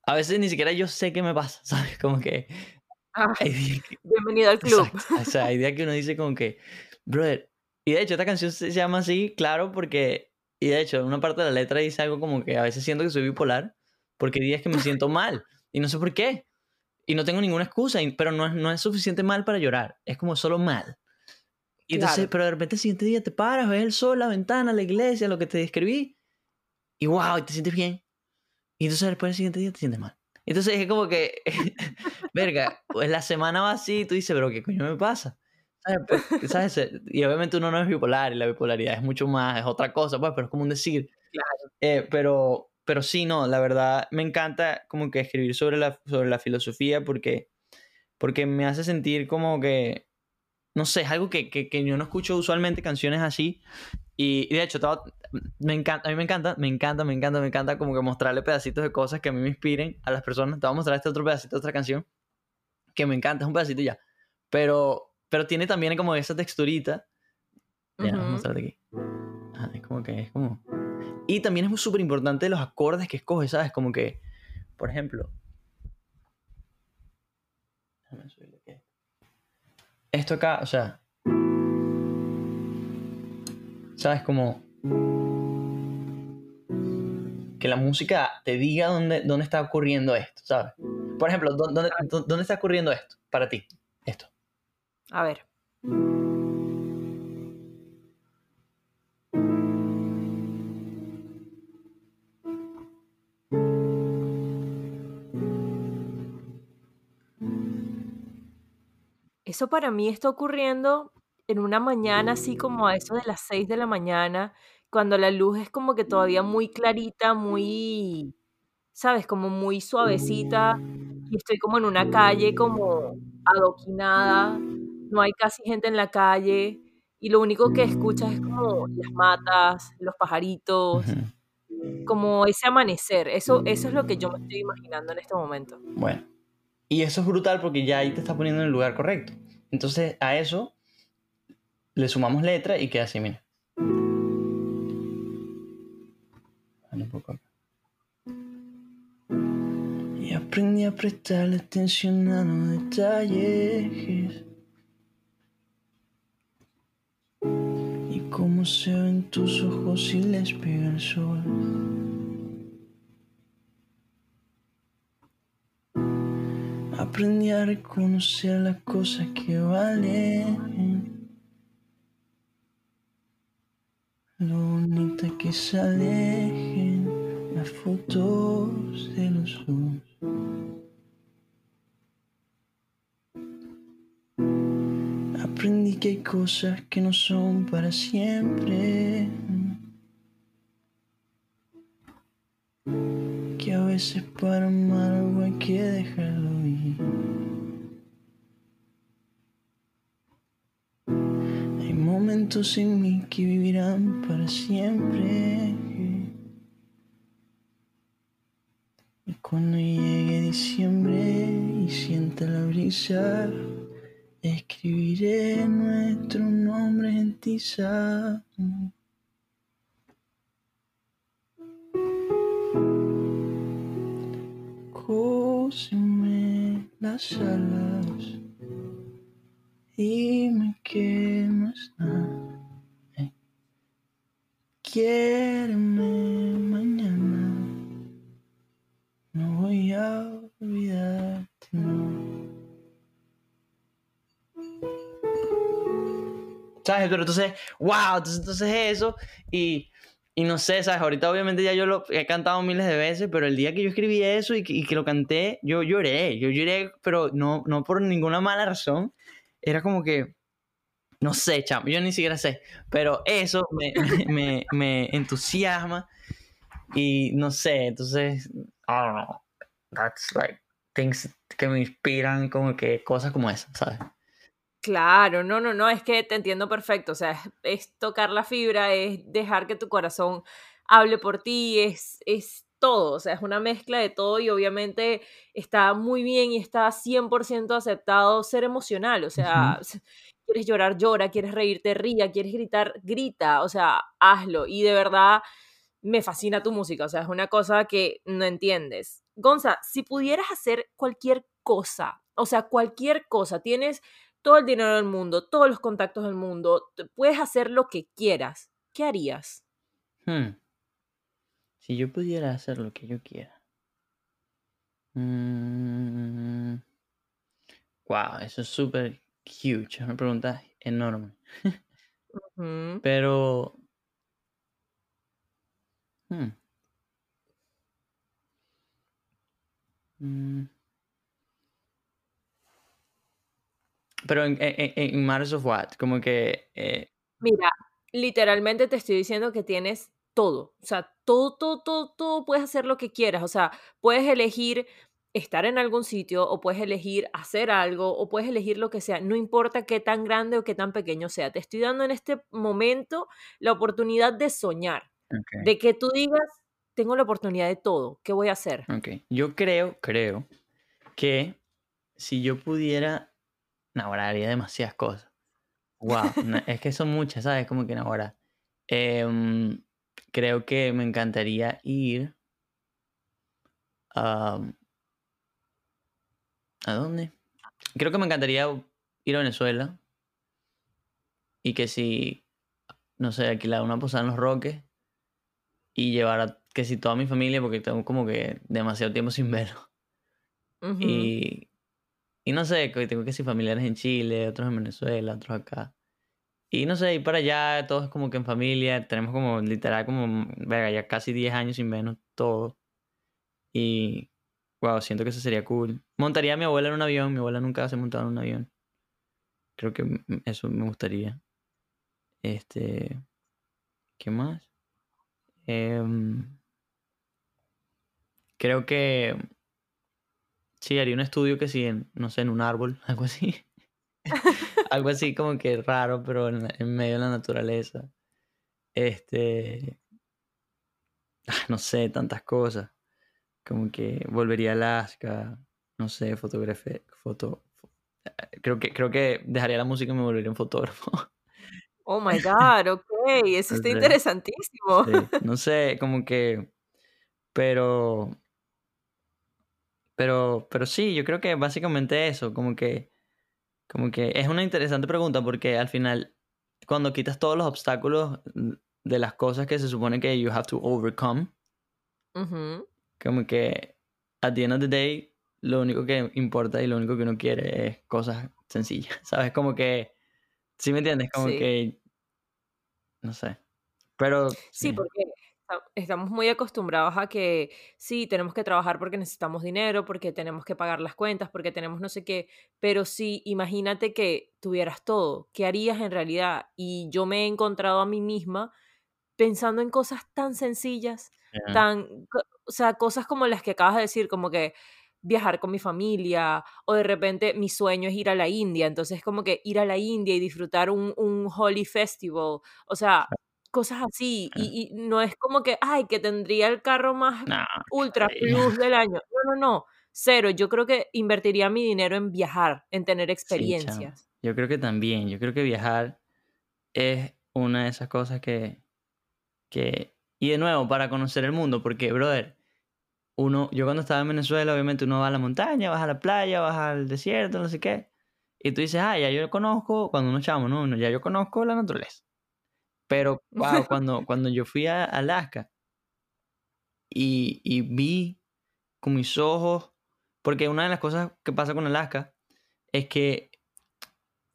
a veces ni siquiera yo sé qué me pasa, ¿sabes? Como que... Ah, bienvenido al club. O sea, hay días que uno dice como que, brother, y de hecho esta canción se llama así, claro, porque, y de hecho, una parte de la letra dice algo como que a veces siento que soy bipolar, porque hay días que me siento mal, y no sé por qué, y no tengo ninguna excusa, pero no es, no es suficiente mal para llorar, es como solo mal. Y entonces, pero de repente el siguiente día te paras, ves el sol, la ventana, la iglesia, lo que te describí, y wow, y te sientes bien. Y entonces después el siguiente día te sientes mal. Entonces es como que, verga, pues la semana va así y tú dices, pero ¿qué coño me pasa? ¿Sabes? Y obviamente uno no es bipolar y la bipolaridad es mucho más, es otra cosa, pues, pero es como un decir. Claro. Eh, pero, pero sí, no, la verdad me encanta como que escribir sobre la, sobre la filosofía porque, porque me hace sentir como que no sé, es algo que, que, que, yo no escucho usualmente canciones así. Y, de hecho, me encanta, a mí me encanta, me encanta, me encanta, me encanta como que mostrarle pedacitos de cosas que a mí me inspiren a las personas. Te voy a mostrar este otro pedacito de otra canción que me encanta, es un pedacito ya. Pero, pero tiene también como esa texturita. Ya, voy a mostrarte aquí. Ah, es como que es como... Y también es súper importante los acordes que escoges, ¿sabes? Como que, por ejemplo... Déjame subirle aquí esto acá, o sea, ¿sabes? Como que la música te diga dónde, dónde está ocurriendo esto, ¿sabes? Por ejemplo, ¿dónde, ¿dónde está ocurriendo esto para ti? Esto. A ver. Eso para mí está ocurriendo en una mañana así como a eso de las 6 de la mañana, cuando la luz es como que todavía muy clarita, muy, ¿sabes? Como muy suavecita y estoy como en una calle como adoquinada, no hay casi gente en la calle y lo único que escuchas es como las matas, los pajaritos, como ese amanecer. Eso, eso es lo que yo me estoy imaginando en este momento. Bueno, y eso es brutal porque ya ahí te está poniendo en el lugar correcto. Entonces a eso le sumamos letra y queda así, mira. Y aprendí a prestarle atención a los detalles. Y cómo se ven tus ojos si les pega el sol. Aprendí a reconocer las cosas que valen. Lo bonita que se alejen las fotos de los dos. Aprendí que hay cosas que no son para siempre. Que a veces para amar algo hay que dejarlo ir. Hay momentos en mí que vivirán para siempre. Y cuando llegue diciembre y sienta la brisa, escribiré nuestro nombre en tiza. Cóseme las alas dime que no está. Eh. Quiéreme mañana, no voy a olvidarte, no. ¿Sabes? Pero entonces, wow, entonces, entonces eso y y no sé, ¿sabes? Ahorita obviamente ya yo lo he cantado miles de veces, pero el día que yo escribí eso y que, lo canté, yo lloré, yo lloré, pero no, no por ninguna mala razón. Era como que, no sé, chamo, yo ni siquiera sé, pero eso me, me, me entusiasma y no sé, entonces, I don't know, that's like things que me inspiran como que cosas como esas, ¿sabes? Claro, no, no, no, es que te entiendo perfecto, o sea, es, tocar la fibra, es dejar que tu corazón hable por ti, es, es todo, o sea, es una mezcla de todo y obviamente está muy bien y está 100% aceptado ser emocional, o sea, quieres llorar, llora, quieres reírte, ría, quieres gritar, grita, o sea, hazlo y de verdad me fascina tu música, o sea, es una cosa que no entiendes. Gonza, si pudieras hacer cualquier cosa, o sea, cualquier cosa, tienes todo el dinero del mundo, todos los contactos del mundo, puedes hacer lo que quieras. ¿Qué harías? Hmm. Si yo pudiera hacer lo que yo quiera. Wow, mm. eso es súper huge. Es una pregunta enorme. Pero. Hmm. Mm. Pero en, en, en Matters of What, como que... Eh, Mira, literalmente te estoy diciendo que tienes todo, o sea, todo, todo, todo, todo puedes hacer lo que quieras, o sea, puedes elegir estar en algún sitio o puedes elegir hacer algo o puedes elegir lo que sea, no importa qué tan grande o qué tan pequeño sea, te estoy dando en este momento la oportunidad de soñar, de que tú digas, tengo la oportunidad de todo, ¿qué voy a hacer? Ok, yo creo, creo que si yo pudiera ahora haría demasiadas cosas. Wow, es que son muchas, ¿sabes? Como que ahora. Em, creo que me encantaría ir. ¿A dónde? Creo que me encantaría ir a Venezuela. Y que si, no sé, alquilar una posada en los Roques. Y llevar a que si toda mi familia, porque tengo como que demasiado tiempo sin verlo. Y y no sé, tengo que ser familiares en Chile, otros en Venezuela, otros acá. Y no sé, ir para allá, todos como que en familia, tenemos como literal como, verga, ya casi 10 años sin vernos todos. Y, wow, siento que eso sería cool. Montaría a mi abuela en un avión, mi abuela nunca se montado en un avión. Creo que eso me gustaría. Este, ¿qué más? Em, creo que Sí, haría un estudio que sí, en, no sé, en un árbol, algo así. algo así como que raro, pero en, en medio de la naturaleza. Este. ah, no sé, tantas cosas. Como que volvería a Alaska, no sé, fotografía, foto. eh, Creo que, creo que dejaría la música y me volvería un fotógrafo. Oh my God, ok, eso está interesantísimo. sí, no sé, como que. Pero. Pero, pero sí, yo creo que básicamente eso, como que, como que es una interesante pregunta porque al final, cuando quitas todos los obstáculos de las cosas que se supone que you have to overcome, Ujú, como que at the end of the day, lo único que importa y lo único que uno quiere es cosas sencillas, ¿sabes? Como que, ¿sí me entiendes? Como Sí. que, no sé, pero Sí, sí, porque estamos muy acostumbrados a que sí, tenemos que trabajar porque necesitamos dinero, porque tenemos que pagar las cuentas, porque tenemos no sé qué, pero sí, imagínate que tuvieras todo, ¿qué harías en realidad? Y yo me he encontrado a mí misma pensando en cosas tan sencillas, yeah, tan, o sea, cosas como las que acabas de decir, como que viajar con mi familia, o de repente mi sueño es ir a la India, entonces como que ir a la India y disfrutar un, un Holy Festival, o sea, cosas así, yeah. y, y no es como que, ay, que tendría el carro más ultra plus del año, no, no, no, cero, yo creo que invertiría mi dinero en viajar, en tener Sí, experiencias. Yo creo que también. Yo creo que viajar es una de esas cosas que, que... Y de nuevo, para conocer el mundo, porque, brother, uno, yo cuando estaba en Venezuela, obviamente uno va a la montaña, vas a la playa, vas al desierto, no sé qué. Y tú dices, ah, ya yo conozco, cuando uno chamo, ¿no? Ya yo conozco la naturaleza. Pero, wow, cuando, cuando yo fui a Alaska y, y vi con mis ojos, porque una de las cosas que pasa con Alaska es que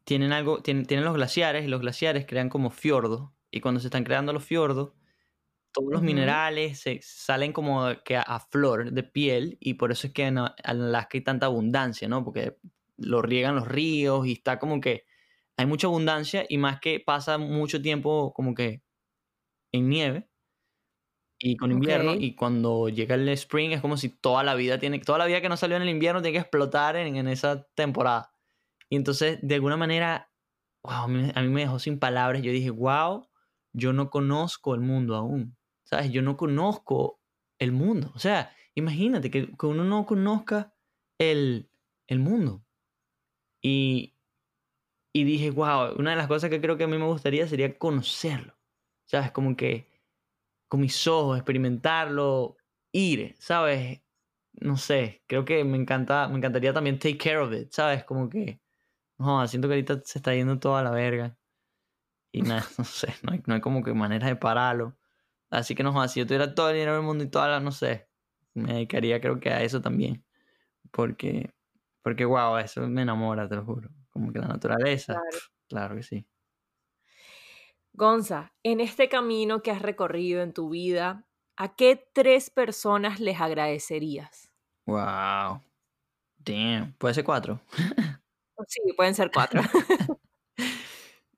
tienen algo, tienen, tienen los glaciares y los glaciares crean como fiordos. Y cuando se están creando los fiordos, todos los minerales se salen como que a, a flor de piel y por eso es que en, en Alaska hay tanta abundancia, ¿no? Porque lo riegan los ríos y está como que hay mucha abundancia y más que pasa mucho tiempo como que en nieve y con invierno y cuando llega el spring es como si toda la vida tiene toda la vida que no salió en el invierno tiene que explotar en, en esa temporada. Y entonces de alguna manera wow, a mí me dejó sin palabras. Yo dije wow yo no conozco el mundo aún sabes yo no conozco el mundo. O sea imagínate que, que uno no conozca el, el mundo. Y, y dije wow una de las cosas que creo que a mí me gustaría sería conocerlo sabes como que con mis ojos, experimentarlo, ir, ¿sabes? No sé, creo que me encanta, me encantaría también take care of it, ¿sabes? Como que, no, siento que ahorita se está yendo toda la verga. Y nada, no sé, no hay, no hay como que manera de pararlo. Así que no, si yo tuviera todo el dinero del mundo y toda la, no sé, me dedicaría creo que a eso también. Porque, porque wow, eso me enamora, te lo juro. Como que la naturaleza, Claro. claro que sí. Gonza, en este camino que has recorrido en tu vida, ¿a qué tres personas les agradecerías? Wow. Damn. Puede ser cuatro. Sí, pueden ser cuatro.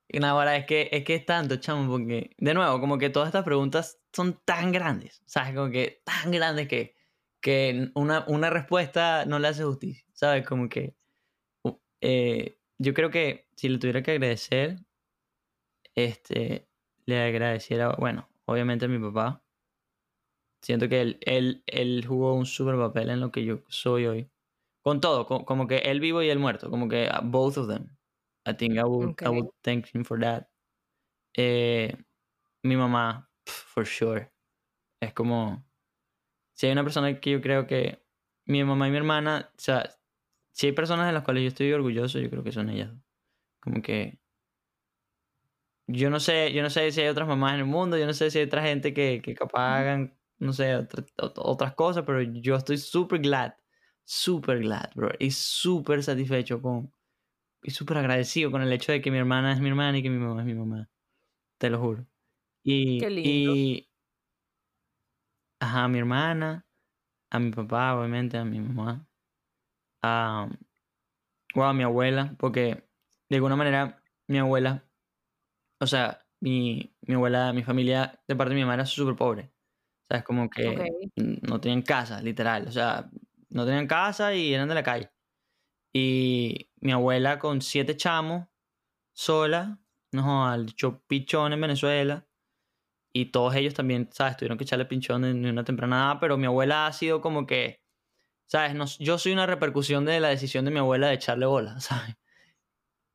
Y nada, ahora es que, es que es tanto, chamo, porque, de nuevo, como que todas estas preguntas son tan grandes, ¿sabes? Como que tan grandes que, que una, una respuesta no le hace justicia, ¿sabes? Como que eh, yo creo que si le tuviera que agradecer, este, le agradeciera, bueno, obviamente a mi papá. Siento que él, él, él jugó un super papel en lo que yo soy hoy. Con todo, co- como que él vivo y él muerto, como que uh, both of them. I think I would, I would thank him for that. Eh, mi mamá, for sure. Es como, si hay una persona que yo creo que mi mamá y mi hermana, o sea, si hay personas de las cuales yo estoy orgulloso, yo creo que son ellas. Como que yo no sé, yo no sé si hay otras mamás en el mundo, yo no sé si hay otra gente que, que capaz hagan, no sé, otra- ot- otras cosas, pero yo estoy súper glad, súper glad, bro, y súper satisfecho con, y súper agradecido con el hecho de que mi hermana es mi hermana y que mi mamá es mi mamá, te lo juro. Y, Qué lindo. y, ajá, a mi hermana, a mi papá, obviamente, a mi mamá, a, o a mi abuela, porque de alguna manera mi abuela, o sea, mi, mi abuela, mi familia de parte de mi mamá era súper pobre. O sea, es como que Ok. n- no tenían casa, literal. O sea, no tenían casa y eran de la calle. Y mi abuela con siete chamos, sola, no, al pichón en Venezuela. Y todos ellos también, ¿sabes? Tuvieron que echarle pinchón en una temprana edad, pero mi abuela ha sido como que, ¿sabes? No, yo soy una repercusión de la decisión de mi abuela de echarle bola, ¿sabes?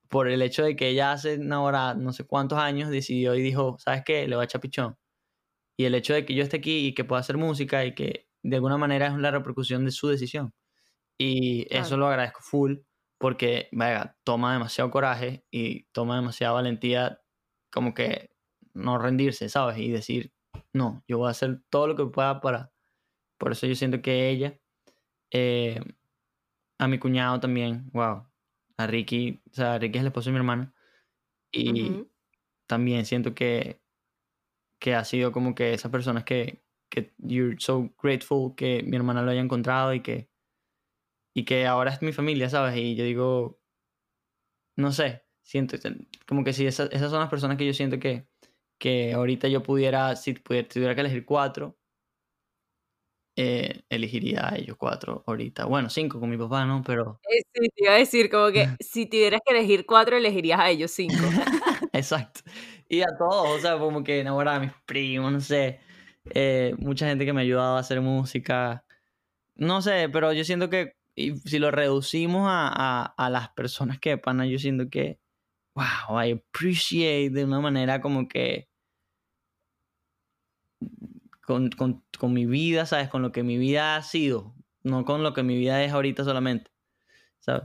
Por el hecho de que ella hace una hora, no sé cuántos años, decidió y dijo, ¿sabes qué? Le voy a echar pichón. Y el hecho de que yo esté aquí y que pueda hacer música y que de alguna manera es la repercusión de su decisión. Y eso lo agradezco full porque, vaya, toma demasiado coraje y toma demasiada valentía como que no rendirse, ¿sabes? Y decir, no, yo voy a hacer todo lo que pueda para... Por eso yo siento que ella, eh, a mi cuñado también, wow, a Ricky, o sea, Ricky es el esposo de mi hermana. Y también siento que, que ha sido como que esas personas que, que you're so grateful que mi hermana lo haya encontrado y que, y que ahora es mi familia, ¿sabes? Y yo digo, no sé, siento como que si esas, esas son las personas que yo siento que, que ahorita yo pudiera, si pudiera, tuviera que elegir cuatro, eh, elegiría a ellos cuatro ahorita. Bueno, cinco con mi papá, ¿no? Pero... Eh, sí, te iba a decir como que si tuvieras que elegir cuatro, elegirías a ellos cinco. Exacto. Y a todos, o sea, como que enamorar a mis primos, no sé. Eh, mucha gente que me ha ayudado a hacer música. No sé, pero yo siento que si lo reducimos a, a, las personas que pana, yo siento que, wow, I appreciate de una manera como que con, con, con, mi vida, ¿sabes? Con lo que mi vida ha sido, no con lo que mi vida es ahorita solamente, ¿sabes?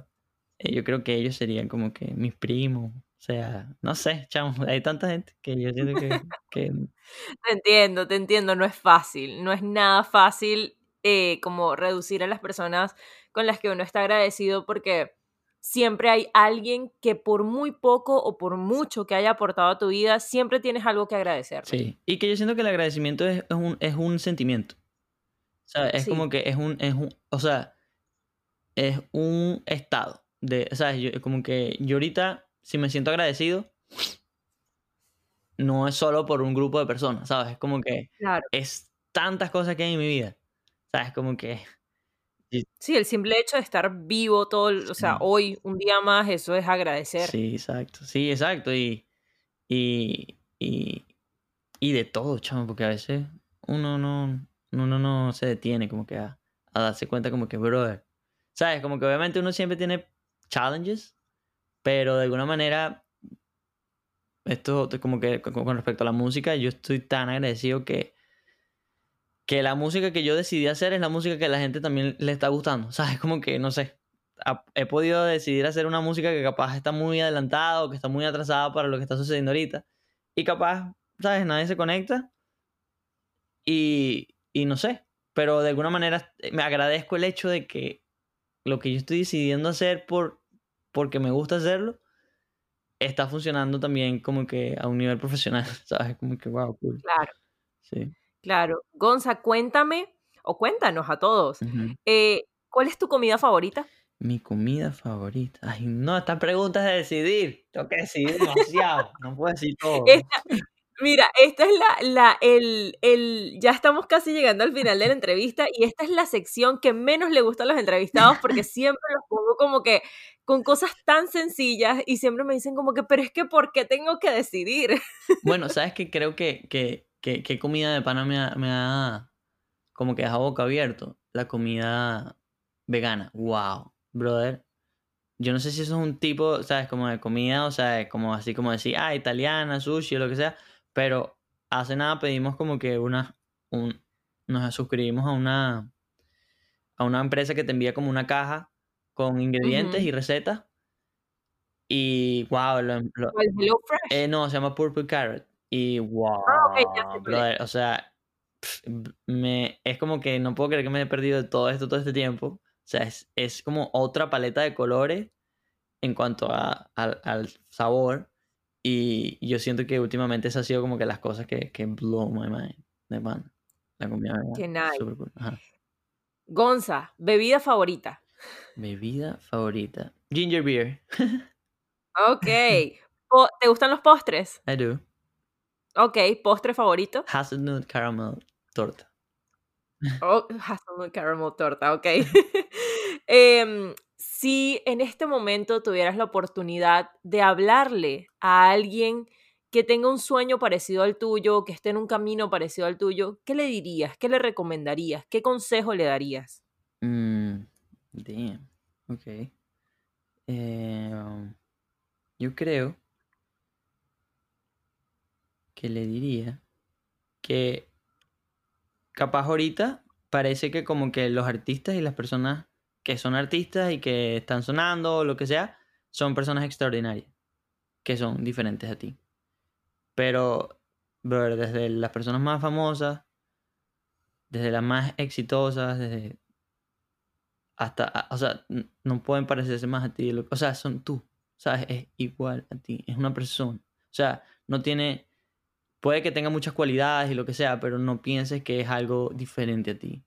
Eh, yo creo que ellos serían como que mis primos, o sea, no sé, chamo, hay tanta gente que yo siento que, que... Te entiendo, te entiendo, no es fácil, no es nada fácil eh, como reducir a las personas con las que uno está agradecido porque siempre hay alguien que por muy poco o por mucho que haya aportado a tu vida, siempre tienes algo que agradecer. Sí, y que yo siento que el agradecimiento es, un, es un sentimiento. O sea, es como que es un, es un, o sea, es un estado de, ¿sabes? Yo, como que yo ahorita si me siento agradecido, no es solo por un grupo de personas, ¿sabes? Es como que es tantas cosas que hay en mi vida, ¿sabes? Como que... Sí, el simple hecho de estar vivo todo, o sea, hoy, un día más, eso es agradecer. Sí, exacto, sí, exacto, y, y, y, y de todo, chamo, porque a veces uno no, uno no se detiene como que a, a darse cuenta como que, brother, ¿sabes? Como que obviamente uno siempre tiene challenges, pero de alguna manera, esto como que con respecto a la música, yo estoy tan agradecido que, que la música que yo decidí hacer es la música que la gente también le está gustando. ¿Sabes? Como que, no sé, he podido decidir hacer una música que capaz está muy adelantada o que está muy atrasada para lo que está sucediendo ahorita. Y capaz, ¿sabes? Nadie se conecta. Y, y no sé, pero de alguna manera me agradezco el hecho de que lo que yo estoy decidiendo hacer por porque me gusta hacerlo, está funcionando también como que a un nivel profesional, ¿sabes? Como que, wow, cool. Claro. Sí. Claro. Gonza, cuéntame, o cuéntanos a todos, eh, ¿cuál es tu comida favorita? Mi comida favorita. Ay, no, esta pregunta es de decidir. Tengo que decidir demasiado. no puedo decir todo. Mira, esta es la, la, el, el, ya estamos casi llegando al final de la entrevista y esta es la sección que menos le gusta a los entrevistados porque siempre los pongo como que con cosas tan sencillas y siempre me dicen como que, pero es que ¿por qué tengo que decidir? Bueno, sabes que creo que, que, que, comida de pana me ha, me ha como que dejado boca abierto. La comida vegana. Wow, brother. Yo no sé si eso es un tipo, ¿sabes? Como de comida, o sea, como así como decir, ah, italiana, sushi o lo que sea pero hace nada pedimos como que una, un, nos suscribimos a una, a una empresa que te envía como una caja con ingredientes y recetas. Y wow, lo, eh, no, se llama Purple Carrot. Y wow, o sea, me, es como que no puedo creer que me he perdido todo esto todo este tiempo. O sea, es, es como otra paleta de colores en cuanto a, al sabor. Y yo siento que últimamente esa ha sido como que las cosas que, que blow my mind. De man. La comida Qué nice. Gonza, bebida favorita. Bebida favorita. Ginger beer. ok. ¿Te gustan los postres? I do. Ok, postre favorito. Hazelnut caramel torta. Oh, hazelnut caramel torta, ok. Em, si en este momento tuvieras la oportunidad de hablarle a alguien que tenga un sueño parecido al tuyo, que esté en un camino parecido al tuyo, ¿qué le dirías? ¿Qué le recomendarías? ¿Qué consejo le darías? Mm, damn. Ok. Eh, um, yo creo que le diría que capaz ahorita parece que como que los artistas y las personas que son artistas y que están sonando o lo que sea, son personas extraordinarias, que son diferentes a ti. Pero, ver desde las personas más famosas, desde las más exitosas, desde hasta, o sea, no pueden parecerse más a ti. O sea, son tú, ¿sabes? Es igual a ti, es una persona. O sea, no tiene, puede que tenga muchas cualidades y lo que sea, pero no pienses que es algo diferente a ti.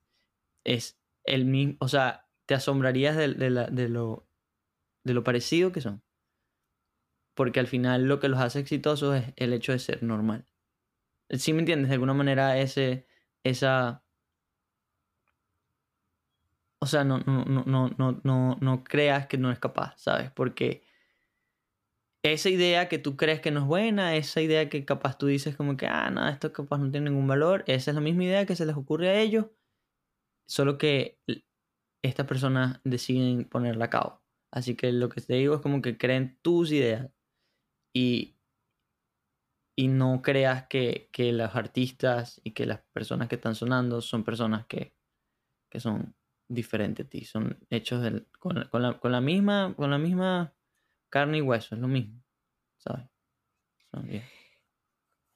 Es el mismo, o sea, te asombrarías de, de, lo, de lo parecido que son. Porque al final lo que los hace exitosos es el hecho de ser normal. ¿Sí me entiendes? De alguna manera ese, esa o sea, no, no, no, no, no, no creas que no es capaz, ¿sabes? Porque esa idea que tú crees que no es buena, esa idea que capaz tú dices como que, ah, no, esto capaz no tiene ningún valor, esa es la misma idea que se les ocurre a ellos, solo que estas personas deciden ponerla a cabo. Así que lo que te digo es como que creen tus ideas y, y no creas que, que los artistas y que las personas que están sonando son personas que, que son diferente a ti. Son hechos con, la, misma, con la misma carne y hueso, es lo mismo. ¿Sabes?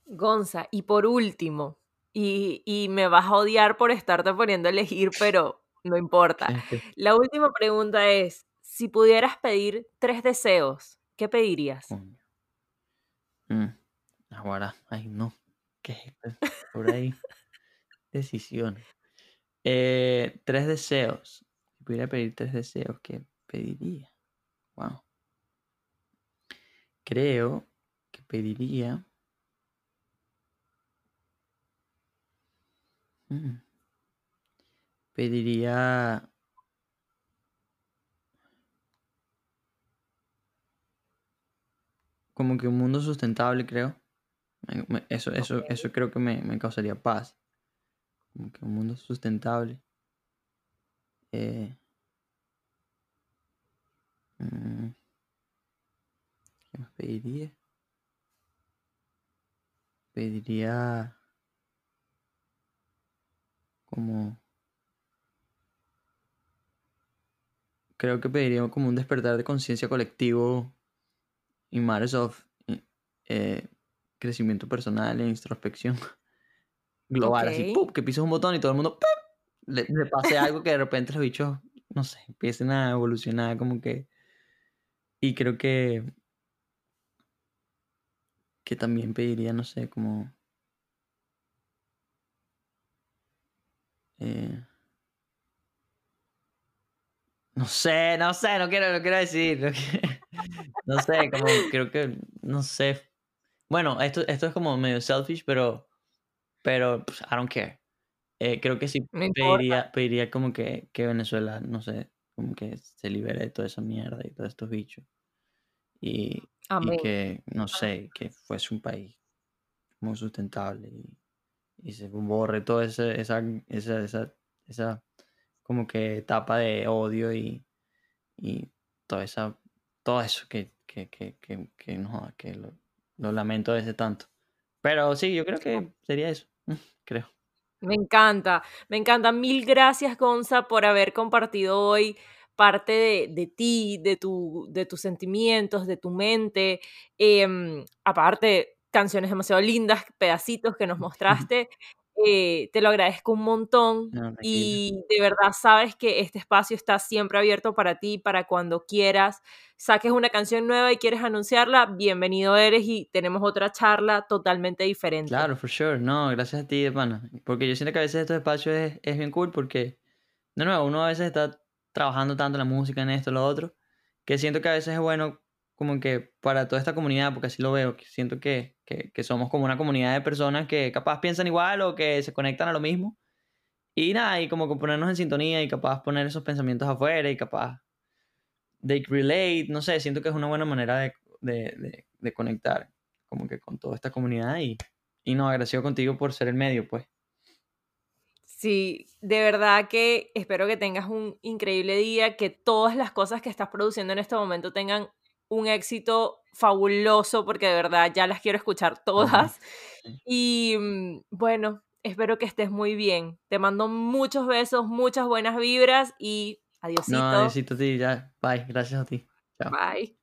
Gonza, y por último, y, me vas a odiar por estarte poniendo a elegir, pero no importa. La última pregunta es, si pudieras pedir tres deseos, ¿qué pedirías? Mm, ahora, ay no, ¿qué Por ahí, decisiones. Eh, tres deseos. Si pudiera pedir tres deseos, ¿qué pediría? Wow. Creo que pediría. Mm, pediría. Como que un mundo sustentable, creo. Eso, eso, eso creo que me, me causaría paz como que un mundo sustentable. Eh, mm, ¿Qué más pediría? Pediría como... Creo que pediría como un despertar de conciencia colectivo y matters of eh, crecimiento personal e introspección. global, así, que pises un botón y todo el mundo le, pase algo que de repente los bichos, no sé, empiecen a evolucionar como que... Y creo que... Que también pediría, no sé, como... Eh, no sé, no sé, no quiero, no quiero decir. No, sé, como creo que, no sé. Bueno, esto, esto es como medio selfish, pero pero pues, I don't care. Eh, creo que sí pediría, pediría, como que, que, Venezuela, no sé, como que se libere de toda esa mierda y todos estos bichos. Y, y que, no sé, que fuese un país muy sustentable y, y se borre toda esa, esa, esa, esa, como que etapa de odio y, y toda esa, todo eso que, que, que, que, que no, que lo, lo lamento desde tanto. Pero sí, yo creo que sería eso. creo. Me encanta, me encanta. Mil gracias, Gonza, por haber compartido hoy parte de, ti, de, tu, de tus sentimientos, de tu mente. Em, aparte, canciones demasiado lindas, pedacitos que nos mostraste. Eh, te lo agradezco un montón y de verdad sabes que este espacio está siempre abierto para ti, para cuando quieras, saques una canción nueva y quieres anunciarla, bienvenido eres y tenemos otra charla totalmente diferente. Claro, for sure, no, gracias a ti, hermana, porque yo siento que a veces estos espacios es, es bien cool porque, de nuevo, uno a veces está trabajando tanto en la música, en esto, lo otro, que siento que a veces es bueno como que para toda esta comunidad, porque así lo veo, que siento que, que, somos como una comunidad de personas que capaz piensan igual o que se conectan a lo mismo. Y nada, y como ponernos en sintonía y capaz poner esos pensamientos afuera y capaz de relate, no sé, siento que es una buena manera de, de, de, conectar como que con toda esta comunidad y, y no, agradecido contigo por ser el medio, pues. Sí, de verdad que espero que tengas un increíble día, que todas las cosas que estás produciendo en este momento tengan un éxito fabuloso, porque de verdad ya las quiero escuchar todas. Y mm, bueno, espero que estés muy bien. Te mando muchos besos, muchas buenas vibras y adiósito. No, adiósito a ti, ya. Bye, gracias a ti. Chao. Bye.